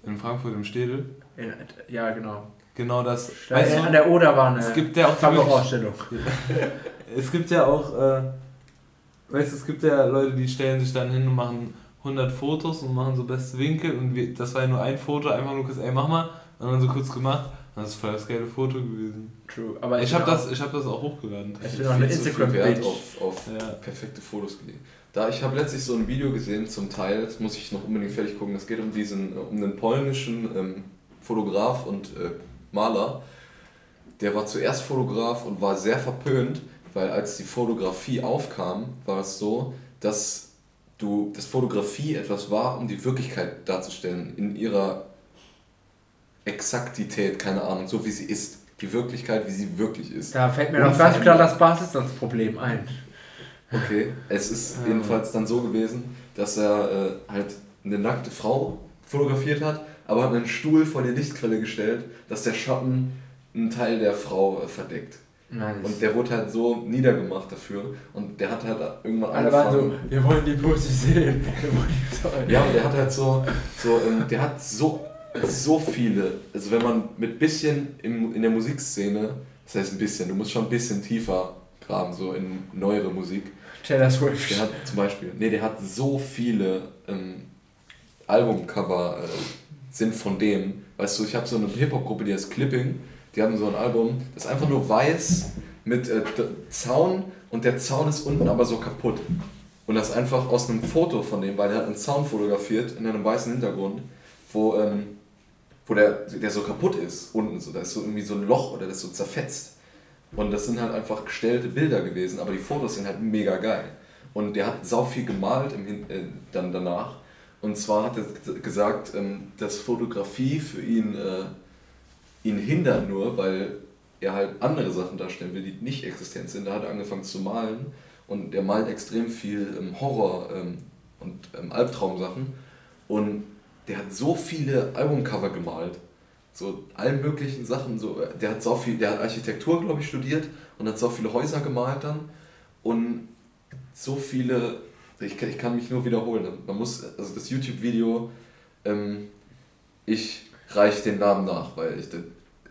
in Frankfurt im Städel. In, ja, genau. Genau das. Da, Weißt an du, der Oder war eine es gibt ja auch Farberausstellung. Es gibt ja auch, äh, weißt du, es gibt ja Leute, die stellen sich dann hin und machen 100 Fotos und machen so beste Winkel und wir, das war ja nur ein Foto, einfach nur kurz, ey, mach mal, und dann so kurz gemacht. Das ist voll das geile Foto gewesen. True. Aber ich ich habe das, ich hab das auch hochgeladen. Ich bin auch eine viel zu viel Wert Instagram-Bitch. auf, auf Ja. perfekte Fotos gelegt. Da ich habe letztlich so ein Video gesehen zum Teil, das muss ich noch unbedingt fertig gucken. Es geht um diesen, äh, um einen polnischen ähm, Fotograf und äh, Maler. Der war zuerst Fotograf und war sehr verpönt, weil als die Fotografie aufkam, war es so, dass du, dass Fotografie etwas war, um die Wirklichkeit darzustellen in ihrer Exaktität, keine Ahnung, so wie sie ist. Die Wirklichkeit, wie sie wirklich ist. Da fällt mir noch ganz klar das Basissatzproblem ein. Okay, es ist Ja. jedenfalls dann so gewesen, dass er äh, halt eine nackte Frau fotografiert hat, aber hat einen Stuhl vor die Lichtquelle gestellt, dass der Schatten einen Teil der Frau äh, verdeckt. Nice. Und der wurde halt so niedergemacht dafür und der hat halt irgendwann Alle waren so, angefangen. wir wollen die Pussy sehen. Ja, und der hat halt so, so ähm, der hat so, so viele, also wenn man mit bisschen im, in der Musikszene, das heißt ein bisschen, du musst schon ein bisschen tiefer graben, so in neuere Musik, Taylor Swift. Der hat zum Beispiel, nee, der hat so viele ähm, Albumcover äh, sind von dem. Weißt du, ich habe so eine Hip-Hop-Gruppe, die heißt Clipping, die haben so ein Album, das ist einfach nur weiß mit äh, Zaun und der Zaun ist unten aber so kaputt. Und das einfach aus einem Foto von dem, weil der hat einen Zaun fotografiert in einem weißen Hintergrund, wo, ähm, wo der, der so kaputt ist, unten so, da ist so irgendwie so ein Loch oder das ist so zerfetzt. Und das sind halt einfach gestellte Bilder gewesen, aber die Fotos sind halt mega geil. Und der hat sau viel gemalt im, Hin- äh, dann danach. Und zwar hat er gesagt, ähm, dass Fotografie für ihn, äh, ihn hindert nur, weil er halt andere Sachen darstellen will, die nicht existent sind. Da hat er angefangen zu malen und er malt extrem viel ähm, Horror ähm, und ähm, Albtraumsachen. Und der hat so viele Albumcover gemalt, so allen möglichen Sachen. So, der hat so viel, der hat Architektur, glaube ich, studiert und hat so viele Häuser gemalt dann und so viele. Ich, kann- ich kann mich nur wiederholen. Man muss, also das YouTube-Video, ähm, ich reiche den Namen nach, weil ich,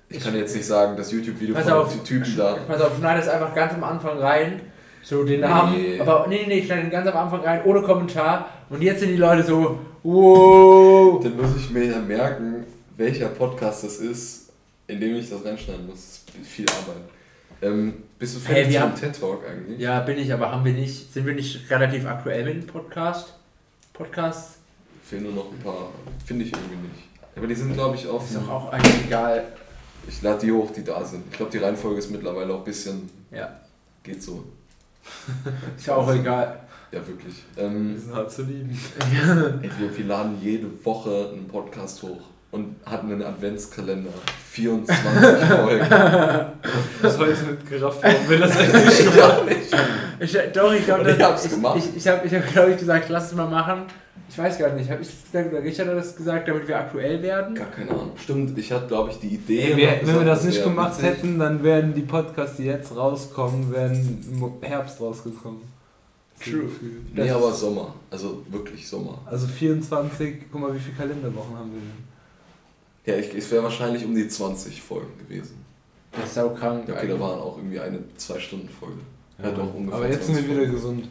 ich kann jetzt nicht sagen, das YouTube-Video von auf, Typen da. Pass auf, schneid es einfach ganz am Anfang rein. So den Namen. Nee. Aber nee, nee, nee, schneid ihn ganz am Anfang rein, ohne Kommentar. Und jetzt sind die Leute so, wow. Dann muss ich mir ja merken, welcher Podcast das ist, in dem ich das reinschneiden muss. Das ist viel Arbeit. Ähm, bist du Hey, fertig wir zum haben- TED Talk eigentlich? Ja, bin ich, aber haben wir nicht, sind wir nicht relativ aktuell mit dem Podcast? Podcast? Fehlen nur noch ein paar. Finde ich irgendwie nicht. Aber die sind, glaube ich, auf. Ist doch auch eigentlich egal. Ich lade die hoch, die da sind. Ich glaube, die Reihenfolge ist mittlerweile auch ein bisschen. Ja, Geht so. ist ja auch egal. Ja, wirklich. Wir Ähm, sind hart zu lieben. ey, wir, wir laden jede Woche einen Podcast hoch und hatten einen Adventskalender. 24 Folgen. Bis heute mit gerafft worden, wenn das eigentlich gemacht Ich, doch, ich glaube, ich das- hab's ich, gemacht. ich, ich habe, ich hab, glaube ich, gesagt, lass es mal machen. Ich weiß gar nicht, habe ich das gesagt oder Richard hat das gesagt, damit wir aktuell werden? Gar keine Ahnung. Stimmt, ich hatte, glaube ich, die Idee. Ey, wir, hab wenn wir gesagt, das nicht gemacht witzig. hätten, dann wären die Podcasts, die jetzt rauskommen, wären im Herbst rausgekommen. True. Nee, Das aber ist- Sommer. Also wirklich Sommer. Also 24, guck mal, wie viele Kalenderwochen haben wir denn? Ja, ich, es wäre wahrscheinlich um die 20 Folgen gewesen. Das ist sau krank. Ja, okay, da waren auch irgendwie eine 2-Stunden-Folge. Ja, doch, ungefähr Aber jetzt sind wir 20 wieder Folgen. gesund.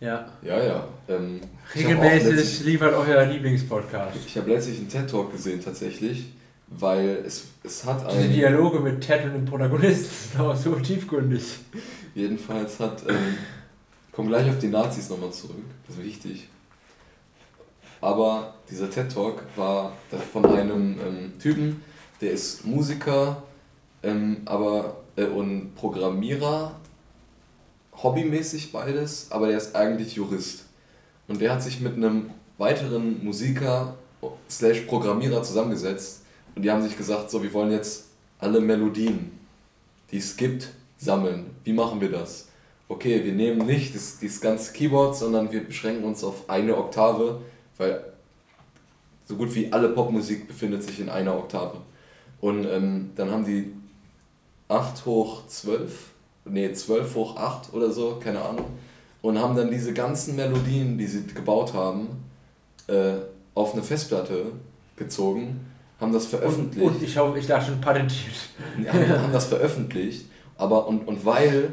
Ja. Ja, ja. Ähm, auch Regelmäßig letztlich- liefert euer Lieblingspodcast. Ich habe letztlich einen TED-Talk gesehen, tatsächlich, weil es, es hat Diese ein. Dialoge mit Ted und dem Protagonisten sind auch so tiefgründig. Jedenfalls hat. Ähm, komm gleich auf die Nazis nochmal zurück, das ist wichtig. Aber dieser TED-Talk war das von einem ähm, Typen, der ist Musiker, ähm, aber äh, und Programmierer, hobbymäßig beides, aber der ist eigentlich Jurist. Und der hat sich mit einem weiteren Musiker slash Programmierer zusammengesetzt und die haben sich gesagt, so wir wollen jetzt alle Melodien, die es gibt, sammeln. Wie machen wir das? Okay, wir nehmen nicht das, dieses ganze Keyboard, sondern wir beschränken uns auf eine Oktave, weil so gut wie alle Popmusik befindet sich in einer Oktave. Und ähm, dann haben die 8 hoch 12, nee, 12 hoch 8 oder so, keine Ahnung, und haben dann diese ganzen Melodien, die sie gebaut haben, äh, auf eine Festplatte gezogen, haben das Und, veröffentlicht und ich hoffe, ich da schon patentiert. haben, haben das veröffentlicht, aber und, und weil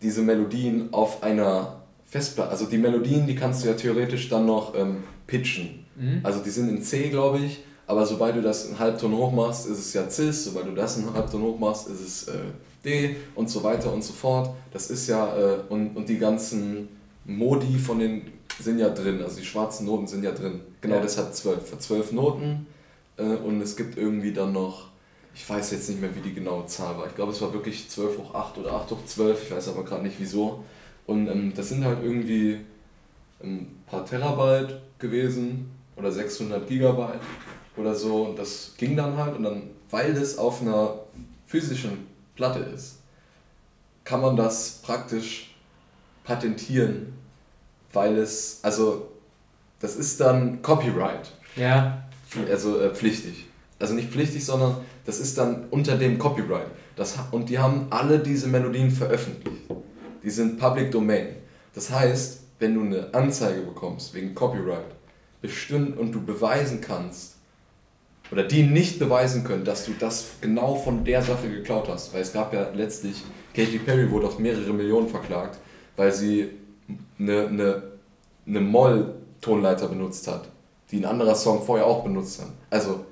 diese Melodien auf einer Festplatte, also die Melodien, die kannst du ja theoretisch dann noch ähm, pitchen. Mhm. Also die sind in C, glaube ich, aber sobald du das einen Halbton hoch machst, ist es ja Cis, sobald du das einen Halbton hoch machst, ist es äh, D und so weiter und so fort. Das ist ja, äh, und, und die ganzen Modi von den sind ja drin, also die schwarzen Noten sind ja drin. Genau, Ja. das hat zwölf, zwölf Noten äh, und es gibt irgendwie dann noch, ich weiß jetzt nicht mehr, wie die genaue Zahl war. Ich glaube, es war wirklich 12 hoch 8 oder 8 hoch 12, ich weiß aber gerade nicht wieso. Und ähm, das sind halt irgendwie ein paar Terabyte gewesen oder 600 Gigabyte oder so. Und das ging dann halt und dann, weil das auf einer physischen Platte ist, kann man das praktisch patentieren, weil es, also das ist dann Copyright, Ja. also äh, pflichtig. Also nicht pflichtig, sondern das ist dann unter dem Copyright. Das, und die haben alle diese Melodien veröffentlicht. Die sind Public Domain. Das heißt, wenn du eine Anzeige bekommst wegen Copyright bestimmt und du beweisen kannst, oder die nicht beweisen können, dass du das genau von der Sache geklaut hast, weil es gab ja letztlich, Katy Perry wurde auf mehrere Millionen verklagt, weil sie eine, eine, eine Moll-Tonleiter benutzt hat, die ein anderer Song vorher auch benutzt hat. Also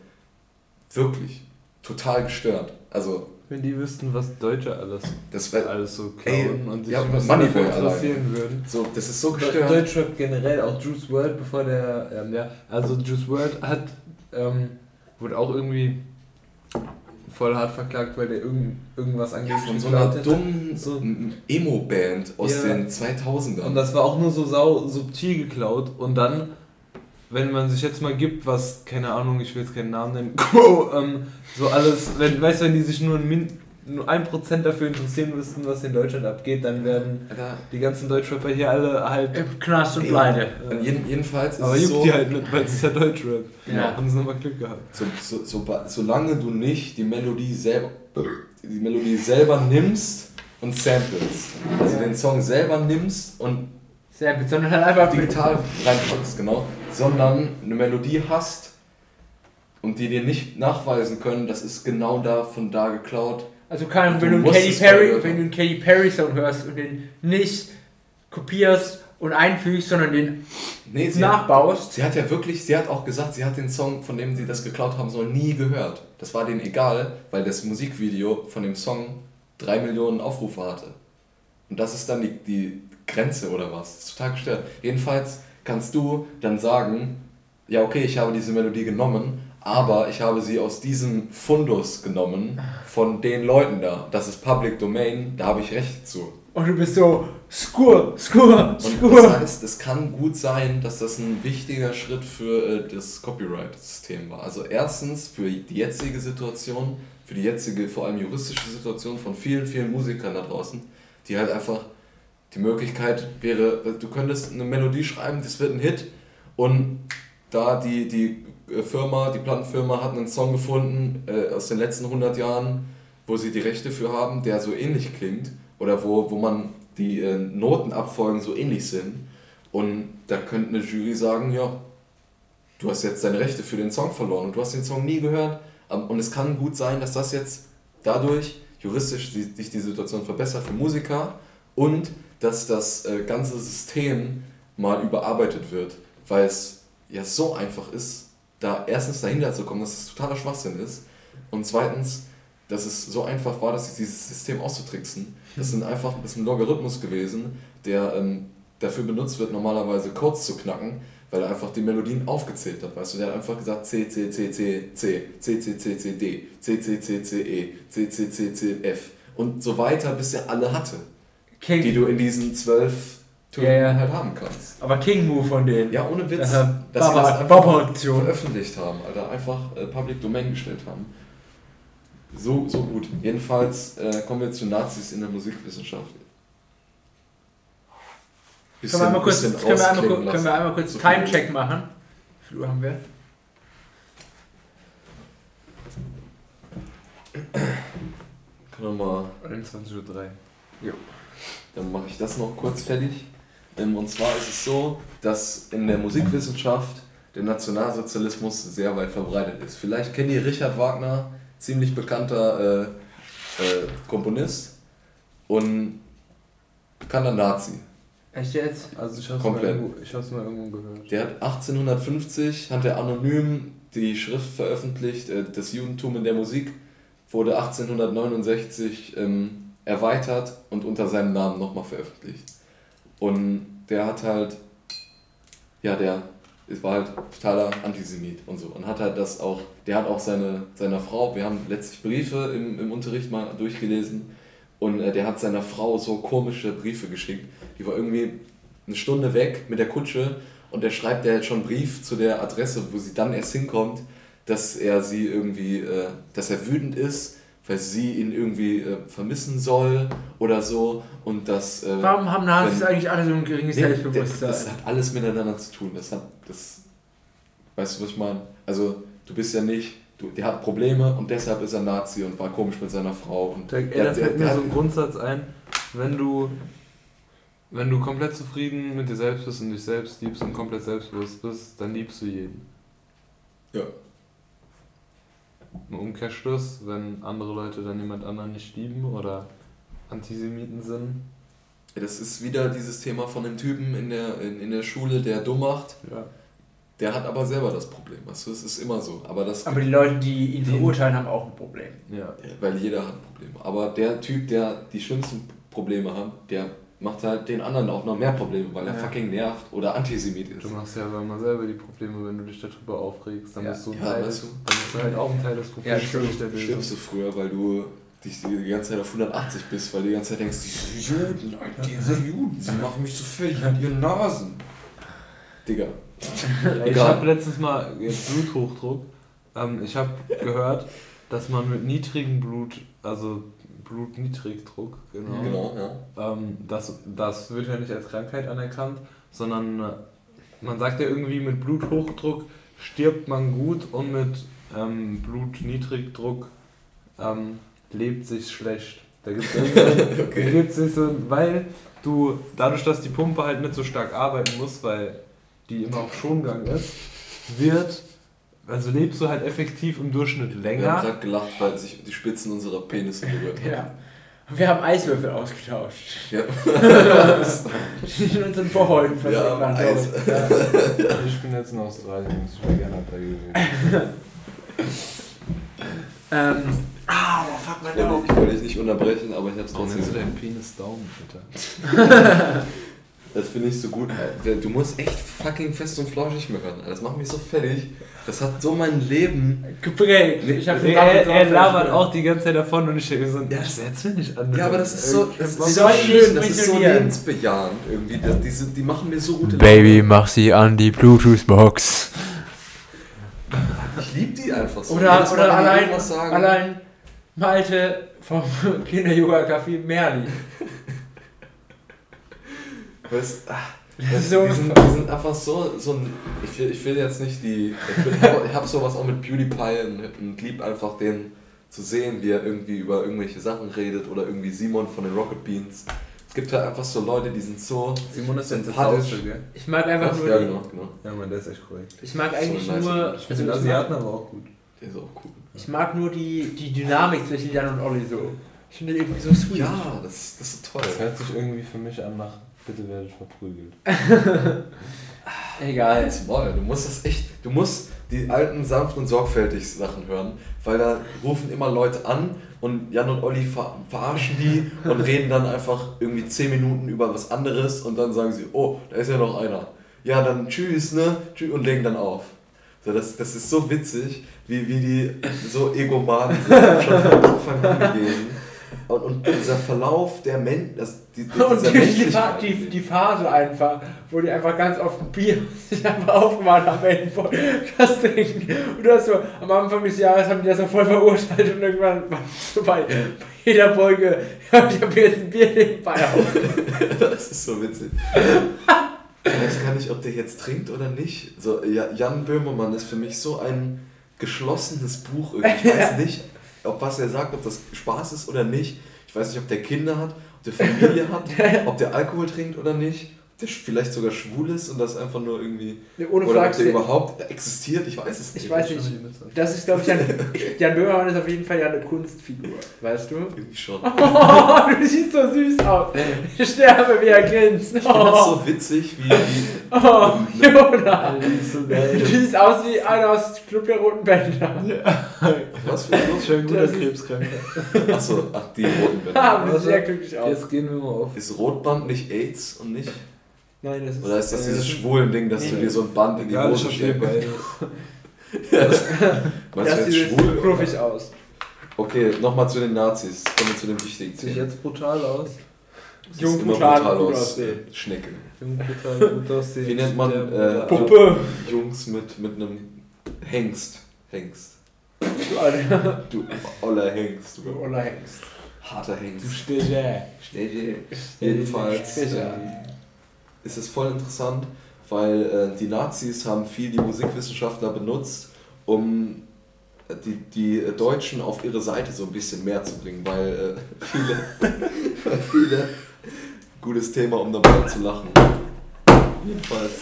wirklich total gestört. Also Wenn die wüssten, was Deutsche alles, das wär, alles so Ey, klauen und sich ja, was Moneyboy interessieren würden. so, das ist so gestört. Deutschrap generell, auch Juice WRLD, bevor der, ähm, ja, also Juice WRLD hat, ähm, wurde auch irgendwie voll hart verklagt, weil der irgend, irgendwas Ja, angeblich von so einer hätte. dummen So. Emo-Band aus Ja. den 2000ern. Und das war auch nur so sau subtil geklaut und dann, wenn man sich jetzt mal gibt, was, keine Ahnung, ich will jetzt keinen Namen nennen, ähm, so alles, wenn, weißt du, wenn die sich nur ein, Min, nur ein Prozent dafür interessieren müssten, was in Deutschland abgeht, dann werden Alter, die ganzen Deutschrapper hier alle halt, Im Knast und pleite. und jeden, jedenfalls ist aber es juckt so, die halt nicht, weil es ist ja Deutschrap. Ja. Haben sie nochmal Glück gehabt. so, so, so, solange du nicht die Melodie selber, die Melodie selber nimmst und samplest, also den Song selber nimmst und Sehr gut, sondern halt einfach digital reinpackst, genau, sondern eine Melodie hast und die dir nicht nachweisen können, das ist genau da von da geklaut. Also kann, Du wenn du einen musst Katy Perry, wenn du einen Katy Perry Song hörst und den nicht kopierst und einfügst, sondern den Nee, sie hat, nachbaust, sie hat ja wirklich, sie hat auch gesagt, sie hat den Song, von dem sie das geklaut haben soll, nie gehört. Das war denen egal, weil das Musikvideo von dem Song drei Millionen Aufrufe hatte. Und das ist dann die, die Grenze oder was? Das ist total gestört. Jedenfalls kannst du dann sagen, ja okay, ich habe diese Melodie genommen, aber ich habe sie aus diesem Fundus genommen von den Leuten da. Das ist Public Domain, da habe ich Recht zu. und du bist so, skur, skur, Und skur. das heißt, es kann gut sein, dass das ein wichtiger Schritt für äh, das Copyright-System war. Also erstens für die jetzige Situation, für die jetzige vor allem juristische Situation von vielen, vielen Musikern da draußen, die halt einfach die Möglichkeit wäre, du könntest eine Melodie schreiben, das wird ein Hit. Und da die, die äh, Firma, die Plattenfirma hat einen Song gefunden äh, aus den letzten 100 Jahren, wo sie die Rechte für haben, der so ähnlich klingt oder wo, wo man die äh, Notenabfolgen so ähnlich sind. Und da könnte eine Jury sagen, ja, du hast jetzt deine Rechte für den Song verloren und du hast den Song nie gehört. Und es kann gut sein, dass das jetzt dadurch juristisch sich die Situation verbessert für Musiker und dass das äh, ganze System mal überarbeitet wird, weil es ja so einfach ist, da erstens dahinter zu kommen, dass es totaler Schwachsinn ist und zweitens, dass es so einfach war, dass dieses System auszutricksen. Das sind einfach das ist ein Logarithmus gewesen, der ähm, dafür benutzt wird, normalerweise Codes zu knacken, weil er einfach die Melodien aufgezählt hat. Weißt du, der hat einfach gesagt C, C, C, C, C, C, C, C, C, D, C, C, C, C, E, C, C, C, C, F und so weiter, bis er alle hatte, die King, du in diesen zwölf Tönen Ja, ja. halt haben kannst. aber King Move von denen. Ja, ohne Witz, Äh, dass sie das einfach veröffentlicht haben, Alter, einfach äh, Public Domain gestellt haben. So, so gut. Jedenfalls äh, kommen wir zu Nazis in der Musikwissenschaft. Können wir einmal kurz, bisschen können wir einmal, können wir einmal kurz So viel Timecheck machen? Wie viel Uhr haben wir? Können wir mal 21.03 Uhr. Dann mache ich das noch kurz fertig. Ähm, Und zwar ist es so, dass in der Musikwissenschaft der Nationalsozialismus sehr weit verbreitet ist. Vielleicht kennt ihr Richard Wagner, ziemlich bekannter äh, äh, Komponist und bekannter Nazi. Echt jetzt? Also ich hab's, mal Komplett. irgendwo, ich hab's mal irgendwo gehört. Der hat 1850, hat er anonym die Schrift veröffentlicht, äh, das Judentum in der Musik, wurde 1869 ähm, erweitert und unter seinem Namen nochmal veröffentlicht. Und der hat halt, ja, der war halt totaler Antisemit und so. Und hat halt das auch, der hat auch seine, seiner Frau, wir haben letztlich Briefe im, im Unterricht mal durchgelesen und äh, der hat seiner Frau so komische Briefe geschickt. Die war irgendwie eine Stunde weg mit der Kutsche und der schreibt der jetzt schon einen Brief zu der Adresse, wo sie dann erst hinkommt, dass er sie irgendwie, äh, dass er wütend ist, weil sie ihn irgendwie äh, vermissen soll oder so und dass... Äh, Warum haben Nazis wenn- eigentlich alle so ein geringes Nee, Selbstbewusstsein? Das hat alles miteinander zu tun. Das hat, das, weißt du, was ich meine? Also, du bist ja nicht, du, der hat Probleme und deshalb ist er Nazi und war komisch mit seiner Frau. Und Da, ey, der- da der- fällt mir der so ein Grundsatz ein, wenn du, wenn du komplett zufrieden mit dir selbst bist und dich selbst liebst und komplett selbstbewusst bist, dann liebst du jeden. Ja. Im Umkehrschluss, wenn andere Leute dann jemand anderen nicht lieben oder Antisemiten sind, Das ist wieder dieses Thema von dem Typen in der, in, in der Schule, der dumm macht. ja. Der hat aber selber das Problem. Weißt du, es ist immer so. Aber das, Aber die Leute, die ihn verurteilen, haben auch ein Problem. Ja. Ja, weil jeder hat Probleme. Aber der Typ, der die schlimmsten Probleme hat, der macht halt den anderen auch noch mehr Probleme, weil er Ja. fucking nervt oder Antisemit ist. Du machst ja aber immer selber die Probleme, wenn du dich darüber aufregst, dann Ja. bist du ein Ja, Teil, weißt du. dann bist du halt auch ein Teil des Problems. true. nicht der stirbst du früher, weil du dich die ganze Zeit auf 180 bist, weil du die ganze Zeit denkst, diese Juden, Alter, diese Juden, sie machen mich so fertig mit ihren Nasen. Digga. Ey, Ich Egal. habe letztens mal jetzt Bluthochdruck. Ähm, ich habe gehört, dass man mit niedrigem Blut, also Blutniedrigdruck, genau, Genau, ja. Ähm, das, das wird ja nicht als Krankheit anerkannt, sondern äh, man sagt ja irgendwie, mit Bluthochdruck stirbt man gut und mit ähm, Blutniedrigdruck ähm, lebt sich schlecht. Da gibt es Okay. gibt's nicht so, weil du dadurch, dass die Pumpe halt nicht so stark arbeiten muss, weil die immer auf Schongang ist, wird, also lebst du halt effektiv im Durchschnitt Wir haben länger. gerade gelacht, weil sich die Spitzen unserer Penisse berührt haben. Ja. Und wir haben Eiswürfel ausgetauscht. Ja. In unseren Wir haben waren, Eis. Ja. Ich bin jetzt in Australien, ich wäre gerne dabei gewesen. Ähm. Ah, oh, fuck, mein Daumen. ich wollte dich nicht unterbrechen, aber ich habe es Warum trotzdem nennst du deinen Penis Daumen, Alter? Das finde ich so gut. Alter. Du musst echt fucking fest und flauschig. Alter. Das macht mich so fertig. Das hat so mein Leben. Geprägt. Ich hab Nee, er, er labert auch die ganze Zeit davon und ich denke so, ja, das erzähl nicht an. Ja, aber das ist so, das Sie ist so schön, das ist so lebensbejahend irgendwie. Das, die, sind, die machen mir so gute Baby, mach sie an die Bluetooth-Box. Ich liebe die einfach so. Oder, Mal, oder allein, allein Malte vom Kinder-Yoga-Café Merli. Weißt, ach, Das das, so die, sind, die sind einfach so, so ein. Ich will, ich will jetzt nicht die. Ich, bin, ich habe sowas auch mit PewDiePie und, und lieb einfach den zu sehen, wie er irgendwie über irgendwelche Sachen redet oder irgendwie Simon von den Rocket Beans. Es gibt halt einfach so Leute, die sind so. Simon ist jetzt Sympathisch. Gell? Ich mag einfach nur ja, die, genau, genau. Ja, man, der ist echt korrekt. ich mag eigentlich So nice. nur Ich Ich finde den also ich, Asiaten aber auch gut. Der ist auch cool. ich mag nur die, die Dynamik zwischen Jan und Olli so. Ich finde die irgendwie so sweet. Ja, das, das ist toll. Das hört sich irgendwie für mich an nach, bitte werdet verprügelt. Egal. Halt's Maul, du musst das echt, du musst die alten sanft und sorgfältig Sachen hören, weil da rufen immer Leute an und Jan und Olli ver verarschen die und reden dann einfach irgendwie 10 Minuten über was anderes und dann sagen sie, oh, da ist ja noch einer. Ja, dann tschüss, ne? Tschüss und legen dann auf. So, das, das ist so witzig, wie, wie die so egoman sind, schon von Anfang an gewesen. Und, und dieser Verlauf der Men das, die, die, Und die, die, die, die Phase einfach, wo die einfach ganz oft ein Bier sich einfach aufgemacht haben, wenn die das trinken. Und du hast so, am Anfang des Jahres haben die das so voll verurteilt und irgendwann war es so bei, bei jeder Folge, ja, ich habe jetzt ein Bier nebenbei auf. Das ist so witzig. Ich weiß gar nicht, ob der jetzt trinkt oder nicht. So, Ja- Jan Böhmermann ist für mich so ein geschlossenes Buch. Irgendwie. Ich weiß nicht, ob was er sagt, ob das Spaß ist oder nicht. Ich weiß nicht, ob der Kinder hat, ob der Familie hat, ob der Alkohol trinkt oder nicht, der vielleicht sogar schwul ist und das einfach nur irgendwie. Nee, Ohne oder ob Frage. der überhaupt existiert, ich weiß es nicht. Ich weiß nicht. Das ist, glaube ich, Jan, Jan Böhmermann ist auf jeden Fall ja eine Kunstfigur, weißt du? Irgendwie schon. Oh, du siehst so süß aus. Ich sterbe, wie er grinst. Ich finde das Oh, so witzig, wie. wie oh Jonas. Ist so Du siehst aus wie einer aus Club der Roten Bänder. was für ein Schön guter Krebskranker. Achso, ach, die roten Ah, Bänder. siehst sehr glücklich aus. Jetzt gehen wir mal auf. Ist Rotband nicht AIDS und nicht? Nein, das ist. Oder ist das äh, dieses schwulen Ding, dass du nee. dir so ein Band in die Hose steckst? beides. Meinst das du jetzt sieht schwul? knuffig aus. Okay, nochmal zu den Nazis. Kommen wir zu den wichtigen Sieht Themen. jetzt brutal aus. Sieht Jung, brutal, brutal gut aus. aussehen. Schnecke. Jung, brutal gut aussehen. Wie nennt man, äh, Puppe. Jungs mit, mit einem Hengst. Hengst. Du Alter. Du oller Hengst. Du Du Oller Hengst. harter Du Hengst. Steger. Jedenfalls Stecher. Ist es voll interessant, weil äh, die Nazis haben viel die Musikwissenschaftler benutzt, um äh, die, die Deutschen auf ihre Seite so ein bisschen mehr zu bringen, weil äh, viele, weil viele, gutes Thema, um dabei zu lachen. Jedenfalls.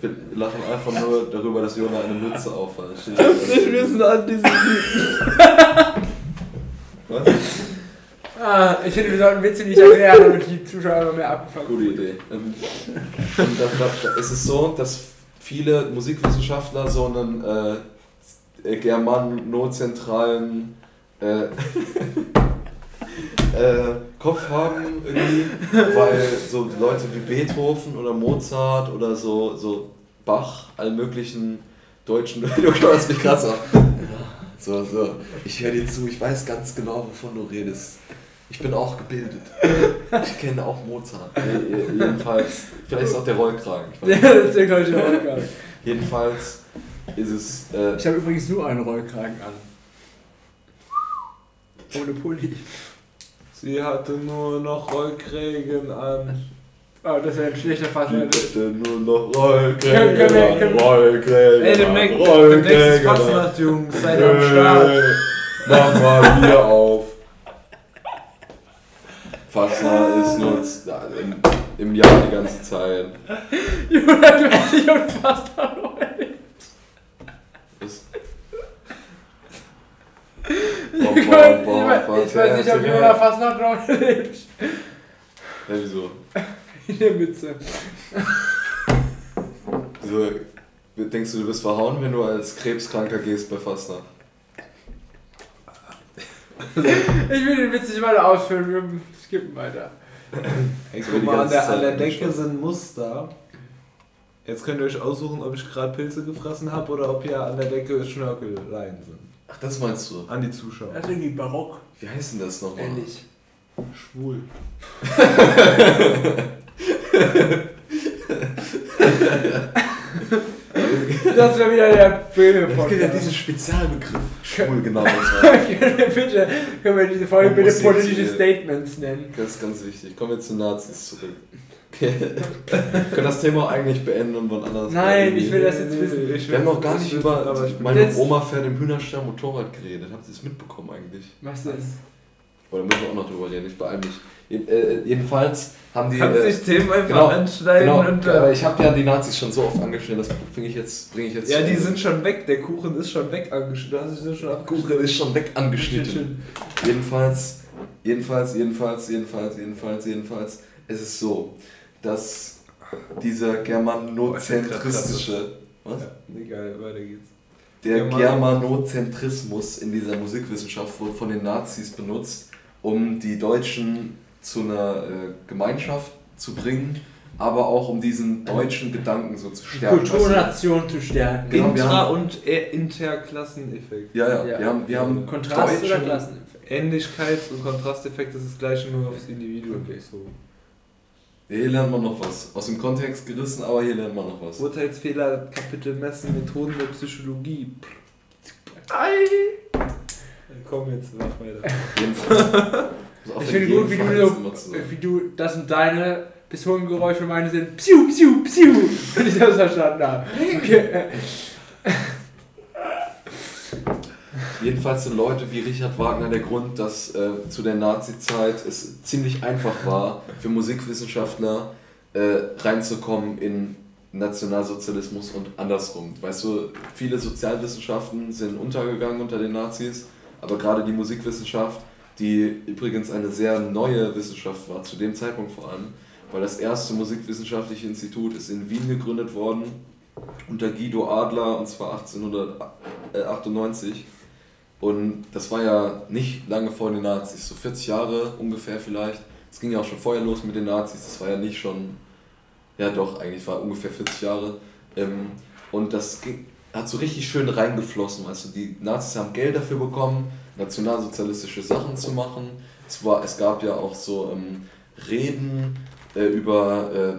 Wir lachen einfach nur darüber, dass Jona eine Mütze aufhat. Ich wissen an diesem Was? Ah, ich finde, wir sollten Witze nicht erklären, damit die Zuschauer immer mehr abgefangen Gute Idee. Und da, da, da ist es so, dass viele Musikwissenschaftler so einen äh, germanozentralen äh, äh, Kopf haben irgendwie, weil so Leute wie Beethoven oder Mozart oder so, so Bach, alle möglichen deutschen, du hörst mich krass auf. So, so, ich höre dir zu, ich weiß ganz genau, wovon du redest. Ich bin auch gebildet. Ich kenne auch Mozart. Jedenfalls, vielleicht ist auch der Rollkragen. Ich weiß Ja, nicht. das ist der gleiche Rollkragen. Jedenfalls ist es. Äh, Ich habe übrigens nur einen Rollkragen an. Ohne Pulli. Sie hatte nur noch Rollkrägen an. Oh, das wäre ein schlechter die Fassung. bitte nur noch Rollkragen. Können wir- können wir- Rollkragen. Ey, demnächst demnächst ist Fastnacht, Jungs. Seid am Start. Mach mal Bier auf. Fastnacht ist nur im, im Jahr die ganze Zeit. Jonas, du hast dich um erholt. Ist Ich weiß ich weiß nicht, ob fast noch drauf lebt. Ja, wieso? In der Mütze. wieso? Denkst du, du bist verhauen, wenn du als Krebskranker gehst bei Fastnacht? Ich will den Witz nicht weiter ausführen, wir skippen weiter. Guck mal, an der, an der Decke sind Muster. Jetzt könnt ihr euch aussuchen, ob ich gerade Pilze gefressen habe oder ob hier an der Decke Schnörkelleien sind. Ach, das meinst du? An die Zuschauer. Das ist irgendwie barock. Wie heißt denn das nochmal? Ähnlich. Schwul. Das wäre wieder der Es gibt ja diesen Spezialbegriff. Schwul, genau. Bitte, können wir diese Folge bitte politische Statements nennen? das ist ganz wichtig. Kommen wir zu Nazis zurück. Okay. Wir können das Thema auch eigentlich beenden und wann anders. Nein, ich will das jetzt wissen. ich Wir haben noch gar ich nicht über meine Oma fährt im Hühnerstall Motorrad geredet. Habt ihr das mitbekommen eigentlich? Was denn? Oder müssen wir auch noch drüber reden? Ich beeil mich. Äh, jedenfalls haben die. Kannst äh, nicht Themen einfach genau, anschneiden Genau, und. aber Äh, ich habe ja die Nazis schon so oft angeschnitten, das bringe ich jetzt, bringe ich jetzt. ja, die sind schon weg. Der Kuchen ist schon weg angeschnitten. Du hast dich so schon. Kuchen ist schon weg angeschnitten. Jedenfalls, jedenfalls, jedenfalls, jedenfalls, jedenfalls, jedenfalls, es ist so, dass dieser germanozentristische, was? Ja, egal, weiter geht's. Der German- Germanozentrismus in dieser Musikwissenschaft wurde von den Nazis benutzt, um die Deutschen zu einer äh, Gemeinschaft zu bringen, aber auch um diesen deutschen Gedanken so zu Die stärken. Kulturnation zu stärken. Genau, Intra- haben- und äh, Interklasseneffekt. Ja, ja, Ja. wir haben, wir haben Kontrast oder Klasseneffekt? Ähnlichkeits- und Kontrasteffekt ist das gleiche nur aufs Individuum bezogen. Hier lernt man noch was. Aus dem Kontext gerissen, aber hier lernt man noch was. Urteilsfehler, Kapitel Messen, Methoden der Psychologie. Komm jetzt, mach weiter. Ich finde gut, wie du, so, wie du das und deine Pistolengeräusche und meine sind Psiu, Psiu, Psiu, wenn ich das verstanden habe. Okay. jedenfalls sind Leute wie Richard Wagner der Grund, dass äh, zu der Nazi-Zeit es ziemlich einfach war, für Musikwissenschaftler äh, reinzukommen in Nationalsozialismus und andersrum. Weißt du, viele Sozialwissenschaften sind untergegangen unter den Nazis, aber gerade die Musikwissenschaft, die übrigens eine sehr neue Wissenschaft war, zu dem Zeitpunkt vor allem, weil das erste musikwissenschaftliche Institut ist in Wien gegründet worden unter Guido Adler und zwar 1898 und das war ja nicht lange vor den Nazis, so 40 Jahre ungefähr vielleicht. Es ging ja auch schon vorher los mit den Nazis, das war ja nicht schon, ja doch, eigentlich war ungefähr 40 Jahre. Ähm, und das ging, hat so richtig schön reingeflossen, weißt du, die Nazis haben Geld dafür bekommen, nationalsozialistische Sachen zu machen. Es, war, es gab ja auch so ähm, Reden äh, über äh,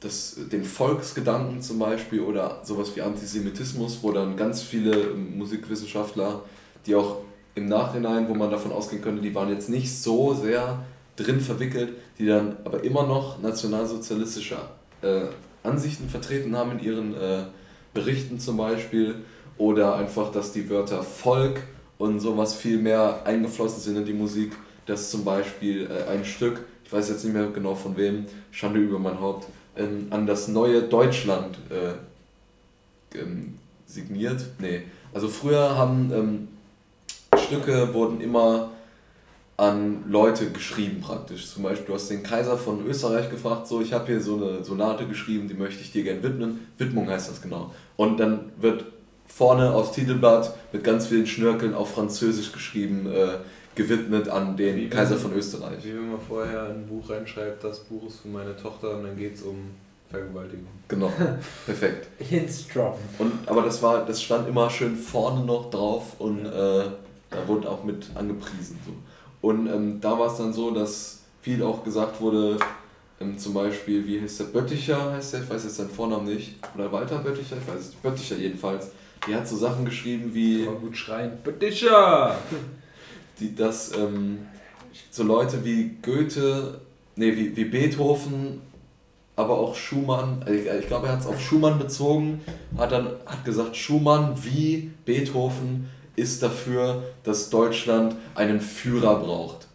das, den Volksgedanken zum Beispiel oder sowas wie Antisemitismus, wo dann ganz viele ähm, Musikwissenschaftler die auch im Nachhinein, wo man davon ausgehen könnte, die waren jetzt nicht so sehr drin verwickelt, die dann aber immer noch nationalsozialistische äh, Ansichten vertreten haben in ihren äh, Berichten zum Beispiel oder einfach, dass die Wörter Volk und sowas viel mehr eingeflossen sind in die Musik, dass zum Beispiel äh, ein Stück, ich weiß jetzt nicht mehr genau von wem, Schande über mein Haupt, ähm, an das neue Deutschland äh, ähm, signiert. Nee, also früher haben ähm, Stücke wurden immer an Leute geschrieben praktisch. Zum Beispiel, du hast den Kaiser von Österreich gefragt, so, ich habe hier so eine Sonate geschrieben, die möchte ich dir gerne widmen. Widmung heißt das genau. Und dann wird vorne aufs Titelblatt mit ganz vielen Schnörkeln auf Französisch geschrieben, äh, gewidmet an den wie Kaiser von Österreich. Wie wenn man vorher ein Buch reinschreibt, das Buch ist für meine Tochter und dann geht es um Vergewaltigung. Genau, perfekt. Hints droppen. Und, aber das, war, das stand immer schön vorne noch drauf und äh, da wurde auch mit angepriesen. So. Und ähm, da war es dann so, dass viel auch gesagt wurde, ähm, zum Beispiel, wie heißt der Bötticher, heißt der, ich weiß jetzt seinen Vornamen nicht, oder Walter Bötticher, ich weiß es nicht, Bötticher jedenfalls, die hat so Sachen geschrieben wie. Mal gut schreien, Bötticher! Die, dass ähm, so Leute wie Goethe, nee, wie, wie Beethoven, aber auch Schumann, ich, ich glaube, er hat es auf Schumann bezogen, hat dann hat gesagt, Schumann wie Beethoven ist dafür, dass Deutschland einen Führer braucht.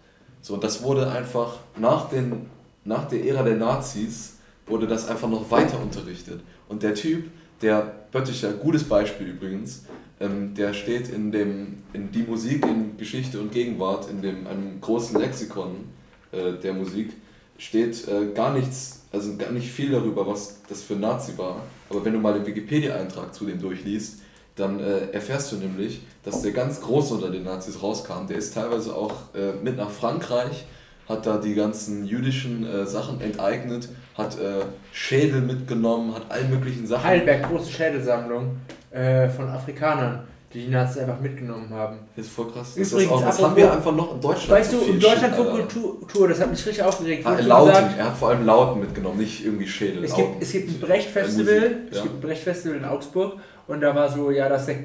So, und das wurde einfach nach, den, nach der Ära der Nazis, wurde das einfach noch weiter unterrichtet. Und der Typ, der Bötticher, gutes Beispiel übrigens, ähm, der steht in, dem, in die Musik in Geschichte und Gegenwart, in dem, einem großen Lexikon äh, der Musik, steht äh, gar nichts, also gar nicht viel darüber, was das für ein Nazi war. Aber wenn du mal den Wikipedia-Eintrag zu dem durchliest, dann äh, erfährst du nämlich, dass der ganz groß unter den Nazis rauskam. Der ist teilweise auch äh, mit nach Frankreich, hat da die ganzen jüdischen äh, Sachen enteignet, hat äh, Schädel mitgenommen, hat all möglichen Sachen. Heidelberg, große Schädelsammlung äh, von Afrikanern, die die Nazis einfach mitgenommen haben. Das ist voll krass. Übrigens, das, auch, das haben wir einfach noch in Deutschland. Weißt so du, in Deutschland. Kultur, das hat mich richtig aufgeregt. Ah, Lauten, gesagt, er hat vor allem Lauten mitgenommen, nicht irgendwie Schädel. Es Lauten. gibt, es gibt ein Brecht-Festival, es ja. gibt ein Brecht-Festival in Augsburg und da war so, ja, dass der,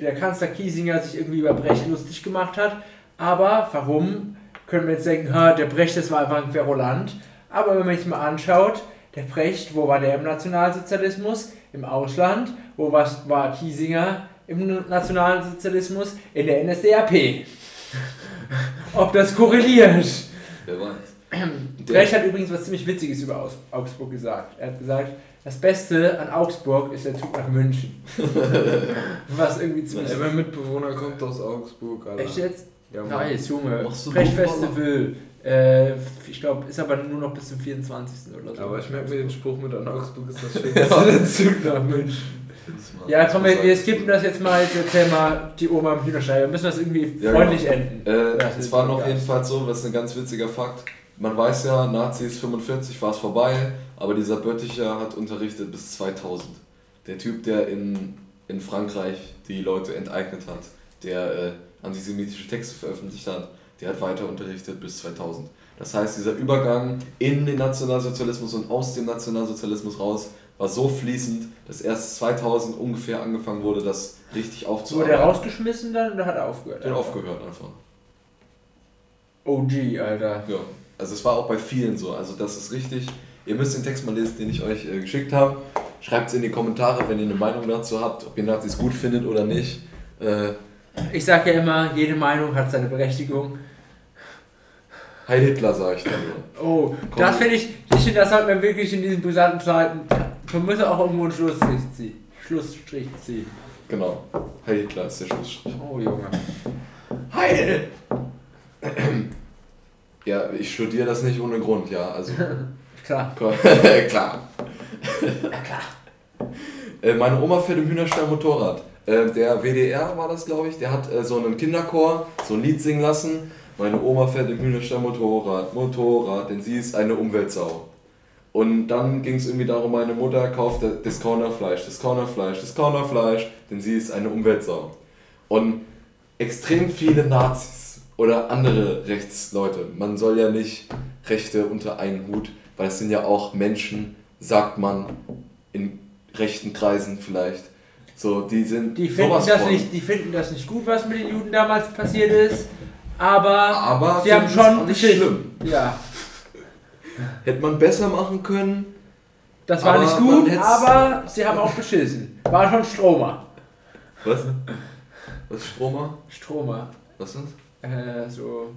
der Kanzler Kiesinger sich irgendwie über Brecht lustig gemacht hat. Aber warum? Können wir jetzt denken, ha, der Brecht, das war einfach ein Querulant. Aber wenn man sich mal anschaut, der Brecht, wo war der im Nationalsozialismus? Im Ausland. Wo was war Kiesinger im Nationalsozialismus? In der NSDAP. Ob das korreliert? Wer weiß. Der- Brecht hat übrigens was ziemlich Witziges über Aus Augsburg gesagt. Er hat gesagt, das Beste an Augsburg ist der Zug nach München. was irgendwie ziemlich... Ey, mein Mitbewohner kommt aus Augsburg, Alter. Echt jetzt? Ja. Nice, Junge. Brecht-Festival. Äh, ich glaube, ist aber nur noch bis zum 24. oder so. Aber ich merke mir den Spruch mit an Augsburg ist das schön. Ja. München. Ja, komm, wir, wir skippen das jetzt mal. Erzähl mal die Oma im Hühnerstall. Wir müssen das irgendwie Ja, freundlich enden. Äh, Ja, es war noch jedenfalls so, das ist ein ganz witziger Fakt. Man weiß ja, Nazis 45 war es vorbei, aber dieser Bötticher hat unterrichtet bis 2000. Der Typ, der in, in Frankreich die Leute enteignet hat, der äh, antisemitische Texte veröffentlicht hat, der hat weiter unterrichtet bis 2000. Das heißt, dieser Übergang in den Nationalsozialismus und aus dem Nationalsozialismus raus war so fließend, dass erst 2000 ungefähr angefangen wurde, das richtig Wurde aufzuarbeiten. er rausgeschmissen dann oder hat er aufgehört? Der hat aufgehört einfach. OG, Alter. Ja, also es war auch bei vielen so. Also das ist richtig. Ihr müsst den Text mal lesen, den ich euch äh, geschickt habe. Schreibt es in die Kommentare, wenn ihr eine Meinung dazu habt, ob ihr Nazis gut findet oder nicht. Äh, Ich sage ja immer, jede Meinung hat seine Berechtigung. Heil Hitler, sag ich dann nur. Oh, Komm. das finde ich, ich finde, das sollte man wirklich in diesen brisanten Zeiten, man muss auch irgendwo einen Schlussstrich ziehen. Schlussstrich ziehen. Genau. Heil Hitler ist der Schlussstrich. Oh Junge. Heil! Ja, ich studiere das nicht ohne Grund, ja. Also, Klar. klar. Äh, meine Oma fährt im Hühnerstall Motorrad. Äh, der WDR war das, glaube ich, der hat äh, so einen Kinderchor, so ein Lied singen lassen. Meine Oma fährt im Hühnerstall Motorrad, Motorrad, denn sie ist eine Umweltsau. Und dann ging es irgendwie darum, meine Mutter kauft Discounterfleisch, Discounterfleisch, Discounterfleisch, denn sie ist eine Umweltsau. Und extrem viele Nazis oder andere Rechtsleute, man soll ja nicht Rechte unter einen Hut, weil es sind ja auch Menschen, sagt man, in rechten Kreisen vielleicht. So, die sind Die finden, das von- nicht, die finden das nicht gut, was mit den Juden damals passiert ist. Aber, Aber sie haben schon nicht schlimm. Ja, Hätte man besser machen können. das war nicht gut, aber sie haben auch beschissen. War schon Stromer. Was? Was ist Stromer? Stromer. Was ist das? Äh, so.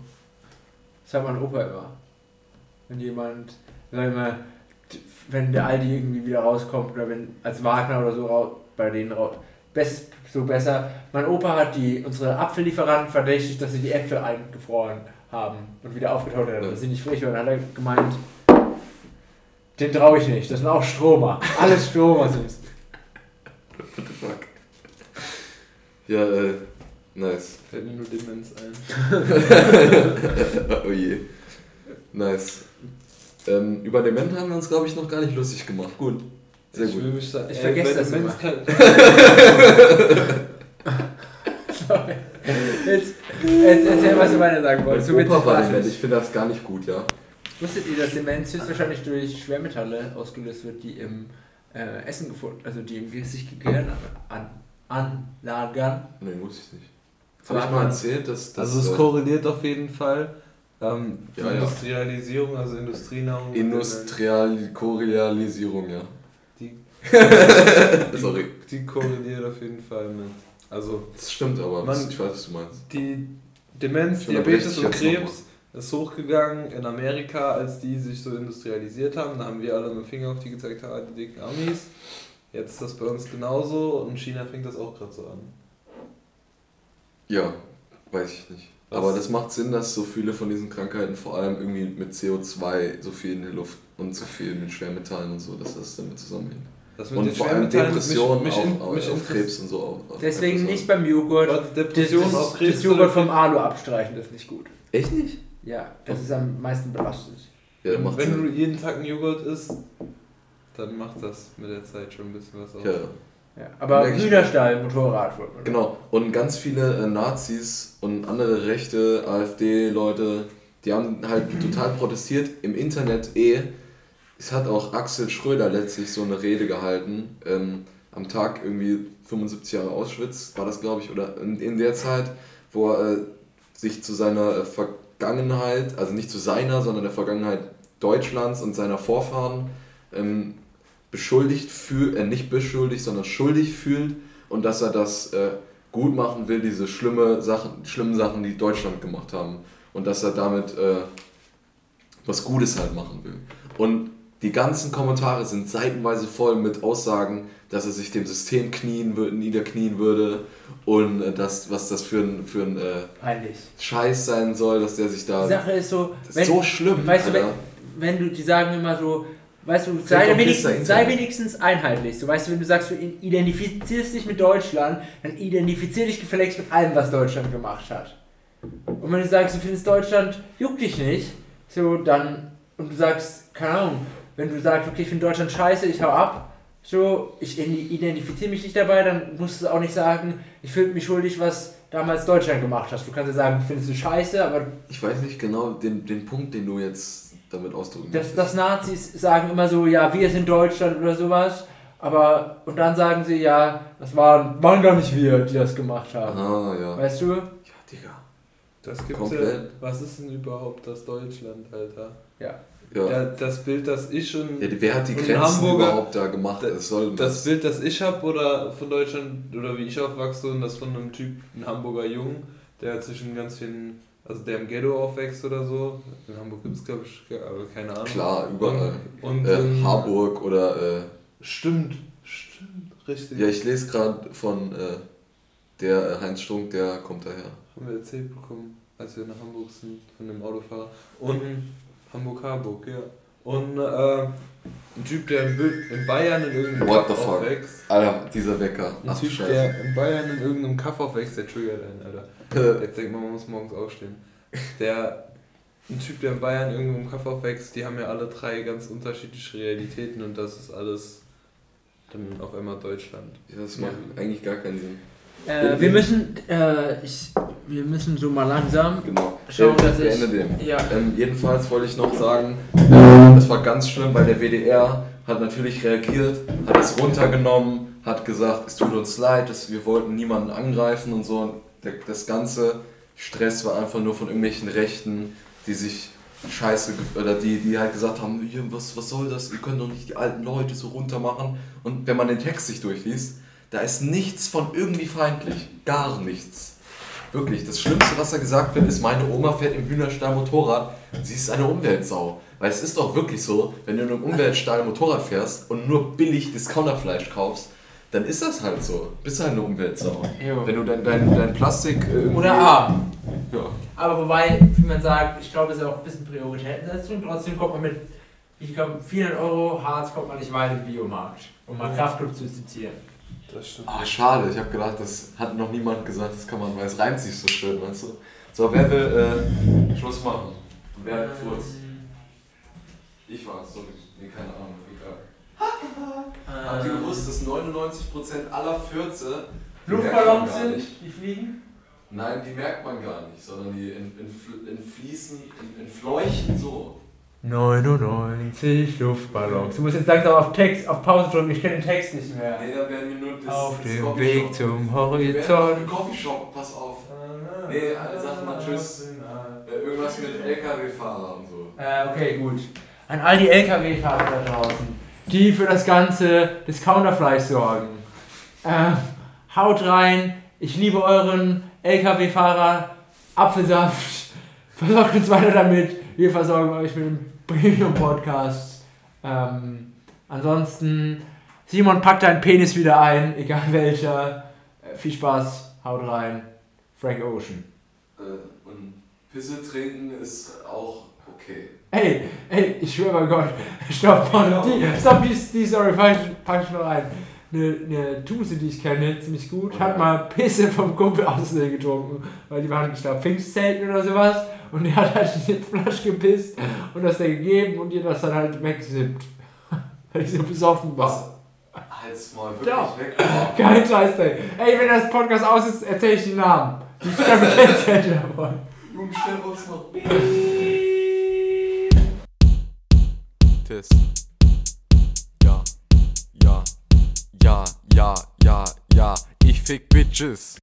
Das hat mein Opa immer. Wenn jemand, sagen wir, mal, wenn der Aldi irgendwie wieder rauskommt oder wenn als Wagner oder so bei denen best, so besser. Mein Opa hat die unsere Apfellieferanten verdächtigt, dass sie die Äpfel eingefroren haben und wieder aufgetaut haben, dass sie nicht frisch waren. Dann hat er gemeint, den traue ich nicht. Das sind auch Stromer. Alles Stromer sind es. What the fuck? Ja, äh, nice. Fällt mir nur Demenz ein. oh je. Nice. Ähm, über Dement haben wir uns, glaube ich, noch gar nicht lustig gemacht. Gut. Sehr ich gut. mich da, Ich ey, vergesse das immer. Sorry. Jetzt, jetzt erzähl, was du weiter sagen wolltest. Mein Opa war Dement. Ich finde das gar nicht gut, ja. Wusstet ihr, dass Demenz höchstwahrscheinlich durch Schwermetalle ausgelöst wird, die im äh, Essen gefunden, also die im sich Gehirn an, anlagern? Nee, muss ich nicht. So Habe ich mal erzählt, dass das. Also es äh, korreliert auf jeden Fall. Ähm, die Ja, ja. Industrialisierung, also Industrienahrung. mit Industrialisierung, ja. Die, Sorry. die korreliert auf jeden Fall mit. Also Das stimmt aber. Man- ich weiß, was du meinst. die Demenz, Diabetes und Krebs ist hochgegangen in Amerika, als die sich so industrialisiert haben. Da haben wir alle mit dem Finger auf die gezeigt, ah, die dicken Amis. Jetzt ist das bei uns genauso und in China fängt das auch gerade so an. Ja, weiß ich nicht. Was? Aber das macht Sinn, dass so viele von diesen Krankheiten vor allem irgendwie mit CO2 so viel in der Luft und so viel mit Schwermetallen und so, dass das damit zusammenhängt. Das mit Und den vor allem Depressionen mich, mich, auf, mich, auf, mich auf Krebs und so. Auf, auf Deswegen Krebs. nicht beim Joghurt. Warte, Das, Depression auf Krebs. das Joghurt vom Alu abstreichen, das ist nicht gut. Echt nicht? Ja, das ist am meisten belastend. Ja, wenn macht wenn du Sinn. jeden Tag einen Joghurt isst, dann macht das mit der Zeit schon ein bisschen was aus. Ja, Ja, aber Hühnerstall, Motorrad. man- genau. Und ganz viele äh, Nazis und andere rechte AfD-Leute, die haben halt total protestiert im Internet eh. Es hat auch Axel Schröder letztlich so eine Rede gehalten. Ähm, am Tag irgendwie 75 Jahre Auschwitz war das, glaube ich, oder in, in der Zeit, wo er äh, sich zu seiner äh, Vergangenheit, also nicht zu seiner, sondern der Vergangenheit Deutschlands und seiner Vorfahren ähm, beschuldigt fühlt, äh, nicht beschuldigt, sondern schuldig fühlt und dass er das äh, gut machen will, diese schlimme Sachen, schlimmen Sachen, die Deutschland gemacht haben. Und dass er damit äh, was Gutes halt machen will. Und die ganzen Kommentare sind seitenweise voll mit Aussagen, dass er sich dem System knien würde, niederknien würde und äh, das, was das für ein, für ein äh. Scheiß sein soll, dass der sich da. Die Sache ist so, das ist wenn, so schlimm. weißt du, wenn, Alter. wenn du, die sagen immer so, weißt du, sei wenigstens, sei wenigstens einheitlich. So, weißt du, wenn du sagst, du identifizierst dich mit Deutschland, dann identifizier dich gefälligst mit allem, was Deutschland gemacht hat. Und wenn du sagst, du findest Deutschland juckt dich nicht, so dann, und du sagst, keine Ahnung, wenn du sagst, okay, ich finde Deutschland scheiße, ich hau ab, so, ich identifiziere mich nicht dabei, dann musst du auch nicht sagen, ich fühle mich schuldig, was damals Deutschland gemacht hat. Du kannst ja sagen, findest du scheiße, aber Ich weiß nicht genau den, den Punkt, den du jetzt damit ausdrücken dass, dass Nazis sagen immer so, ja, wir sind Deutschland oder sowas, aber und dann sagen sie, ja, das waren, waren gar nicht wir, die das gemacht haben. Ah, ja. Weißt du? Ja, Digga. Das gibt's Komplett. ja. Was ist denn überhaupt das Deutschland, Alter? Ja. Ja. Da, das Bild, das ich schon. Ja, wer hat die Und Grenzen Hamburger- überhaupt da gemacht? Da- Das soll Das Bild, das ich habe oder von Deutschland oder wie ich aufwachse und das von einem Typ, ein Hamburger Jungen, der zwischen ganz vielen, also der im Ghetto aufwächst oder so. In Hamburg gibt es glaube ich, aber keine Ahnung. Klar, überall. Und, Äh, ähm, Harburg oder äh, Stimmt, stimmt, richtig. ja, ich lese gerade von äh, der äh, Heinz Strunk, der kommt daher. Haben wir erzählt bekommen, als wir nach Hamburg sind, von dem Autofahrer. Und Hamburg-Harburg, ja. Und äh, ein Typ, der in, in Bayern in irgendeinem What Kaff aufwächst. Alter, dieser Wecker. Ein Ach, Typ, Scheiße. der in Bayern in irgendeinem Kaff aufwächst, der triggert einen, Alter. Jetzt denkt man, man muss morgens aufstehen. Der, ein Typ, der in Bayern irgendwo im Kaff aufwächst, die haben ja alle drei ganz unterschiedliche Realitäten und das ist alles dann auf einmal Deutschland. ja, das macht eigentlich gar keinen Sinn. Äh, wir müssen, äh, ich, wir müssen so mal langsam. Genau. Schau, Äh, dass ich- den. Ja. Ähm, jedenfalls wollte ich noch sagen, äh, das war ganz schlimm, weil der WDR hat natürlich reagiert, hat es runtergenommen, hat gesagt, es tut uns leid, dass wir wollten niemanden angreifen und so. Und der, das ganze Stress war einfach nur von irgendwelchen Rechten, die sich scheiße, oder die, die halt gesagt haben, was, was soll das, ihr könnt doch nicht die alten Leute so runter machen. Und wenn man den Text sich durchliest, da ist nichts von irgendwie feindlich, gar nichts. Wirklich, das Schlimmste, was er gesagt wird, ist, meine Oma fährt im Hühnerstall Motorrad. Sie ist eine Umweltsau. Weil es ist doch wirklich so, wenn du in einem Umweltstall Motorrad fährst und nur billig Discounterfleisch kaufst, dann ist das halt so. Bist halt eine Umweltsau. Jo. Wenn du dein, dein, dein Plastik. äh, Oder A. Ja. Aber wobei, wie man sagt, ich glaube, es ist auch ein bisschen Prioritätensetzung. Trotzdem kommt man mit, ich glaube, 400 Euro Harz kommt man nicht weit im Biomarkt, um mal Kraftclub zu zitieren. Das stimmt. Ah, schade. Ich habe gedacht, das hat noch niemand gesagt, das kann man, weil es reimt sich so schön, weißt du? So, wer will äh, Schluss machen? Wer hat Furz? Ich war's, sorry. Nee, keine Ahnung, egal. Habt ihr Ähm, gewusst, dass 99% aller Fürze Luftballons sind, nicht. die fliegen? Nein, die merkt man gar nicht, sondern die in, in, Fl- in Fließen, in, in Fleuchen so. 99 Luftballons. Du musst jetzt langsam auf Text, auf Pause drücken, ich kenne den Text nicht mehr. Nee, da werden wir nur das, Auf das dem. Weg zum Horizont. im Coffeeshop, pass auf. Nee, sag mal tschüss. Äh, Irgendwas mit LKW-Fahrer und so. Äh, okay, gut. An all die LKW-Fahrer da draußen, die für das ganze Discounterfleisch sorgen. Äh, haut rein, ich liebe euren LKW-Fahrer, Apfelsaft. Versorgt uns weiter damit. Wir versorgen euch mit dem Premium-Podcast. Ähm, ansonsten, Simon packt deinen Penis wieder ein, egal welcher. Äh, viel Spaß, haut rein. Frank Ocean. Äh, und Pisse trinken ist auch okay. Ey, ey, ich schwöre bei Gott, stopp, die, stopp, die, die Story, pack, pack ich noch ein. Eine, eine Tuse, die ich kenne, ziemlich gut, hat mal Pisse vom Kumpel aussehen getrunken, weil die waren, ich glaube, Pfingstzelten oder sowas, und der hat halt in die Flasche gepisst und das dann gegeben und ihr das dann halt weggesippt, weil ich so besoffen war. Halt's mal wirklich Ja. weg. Kein Scheiß, ey. Ey, wenn das Podcast aus ist, erzähl ich die Namen. Die sterben kennzeichnet davon. Junge, stell uns noch. Test. Ja, ja, ja, ja, ja, ja. Ich fick Bitches.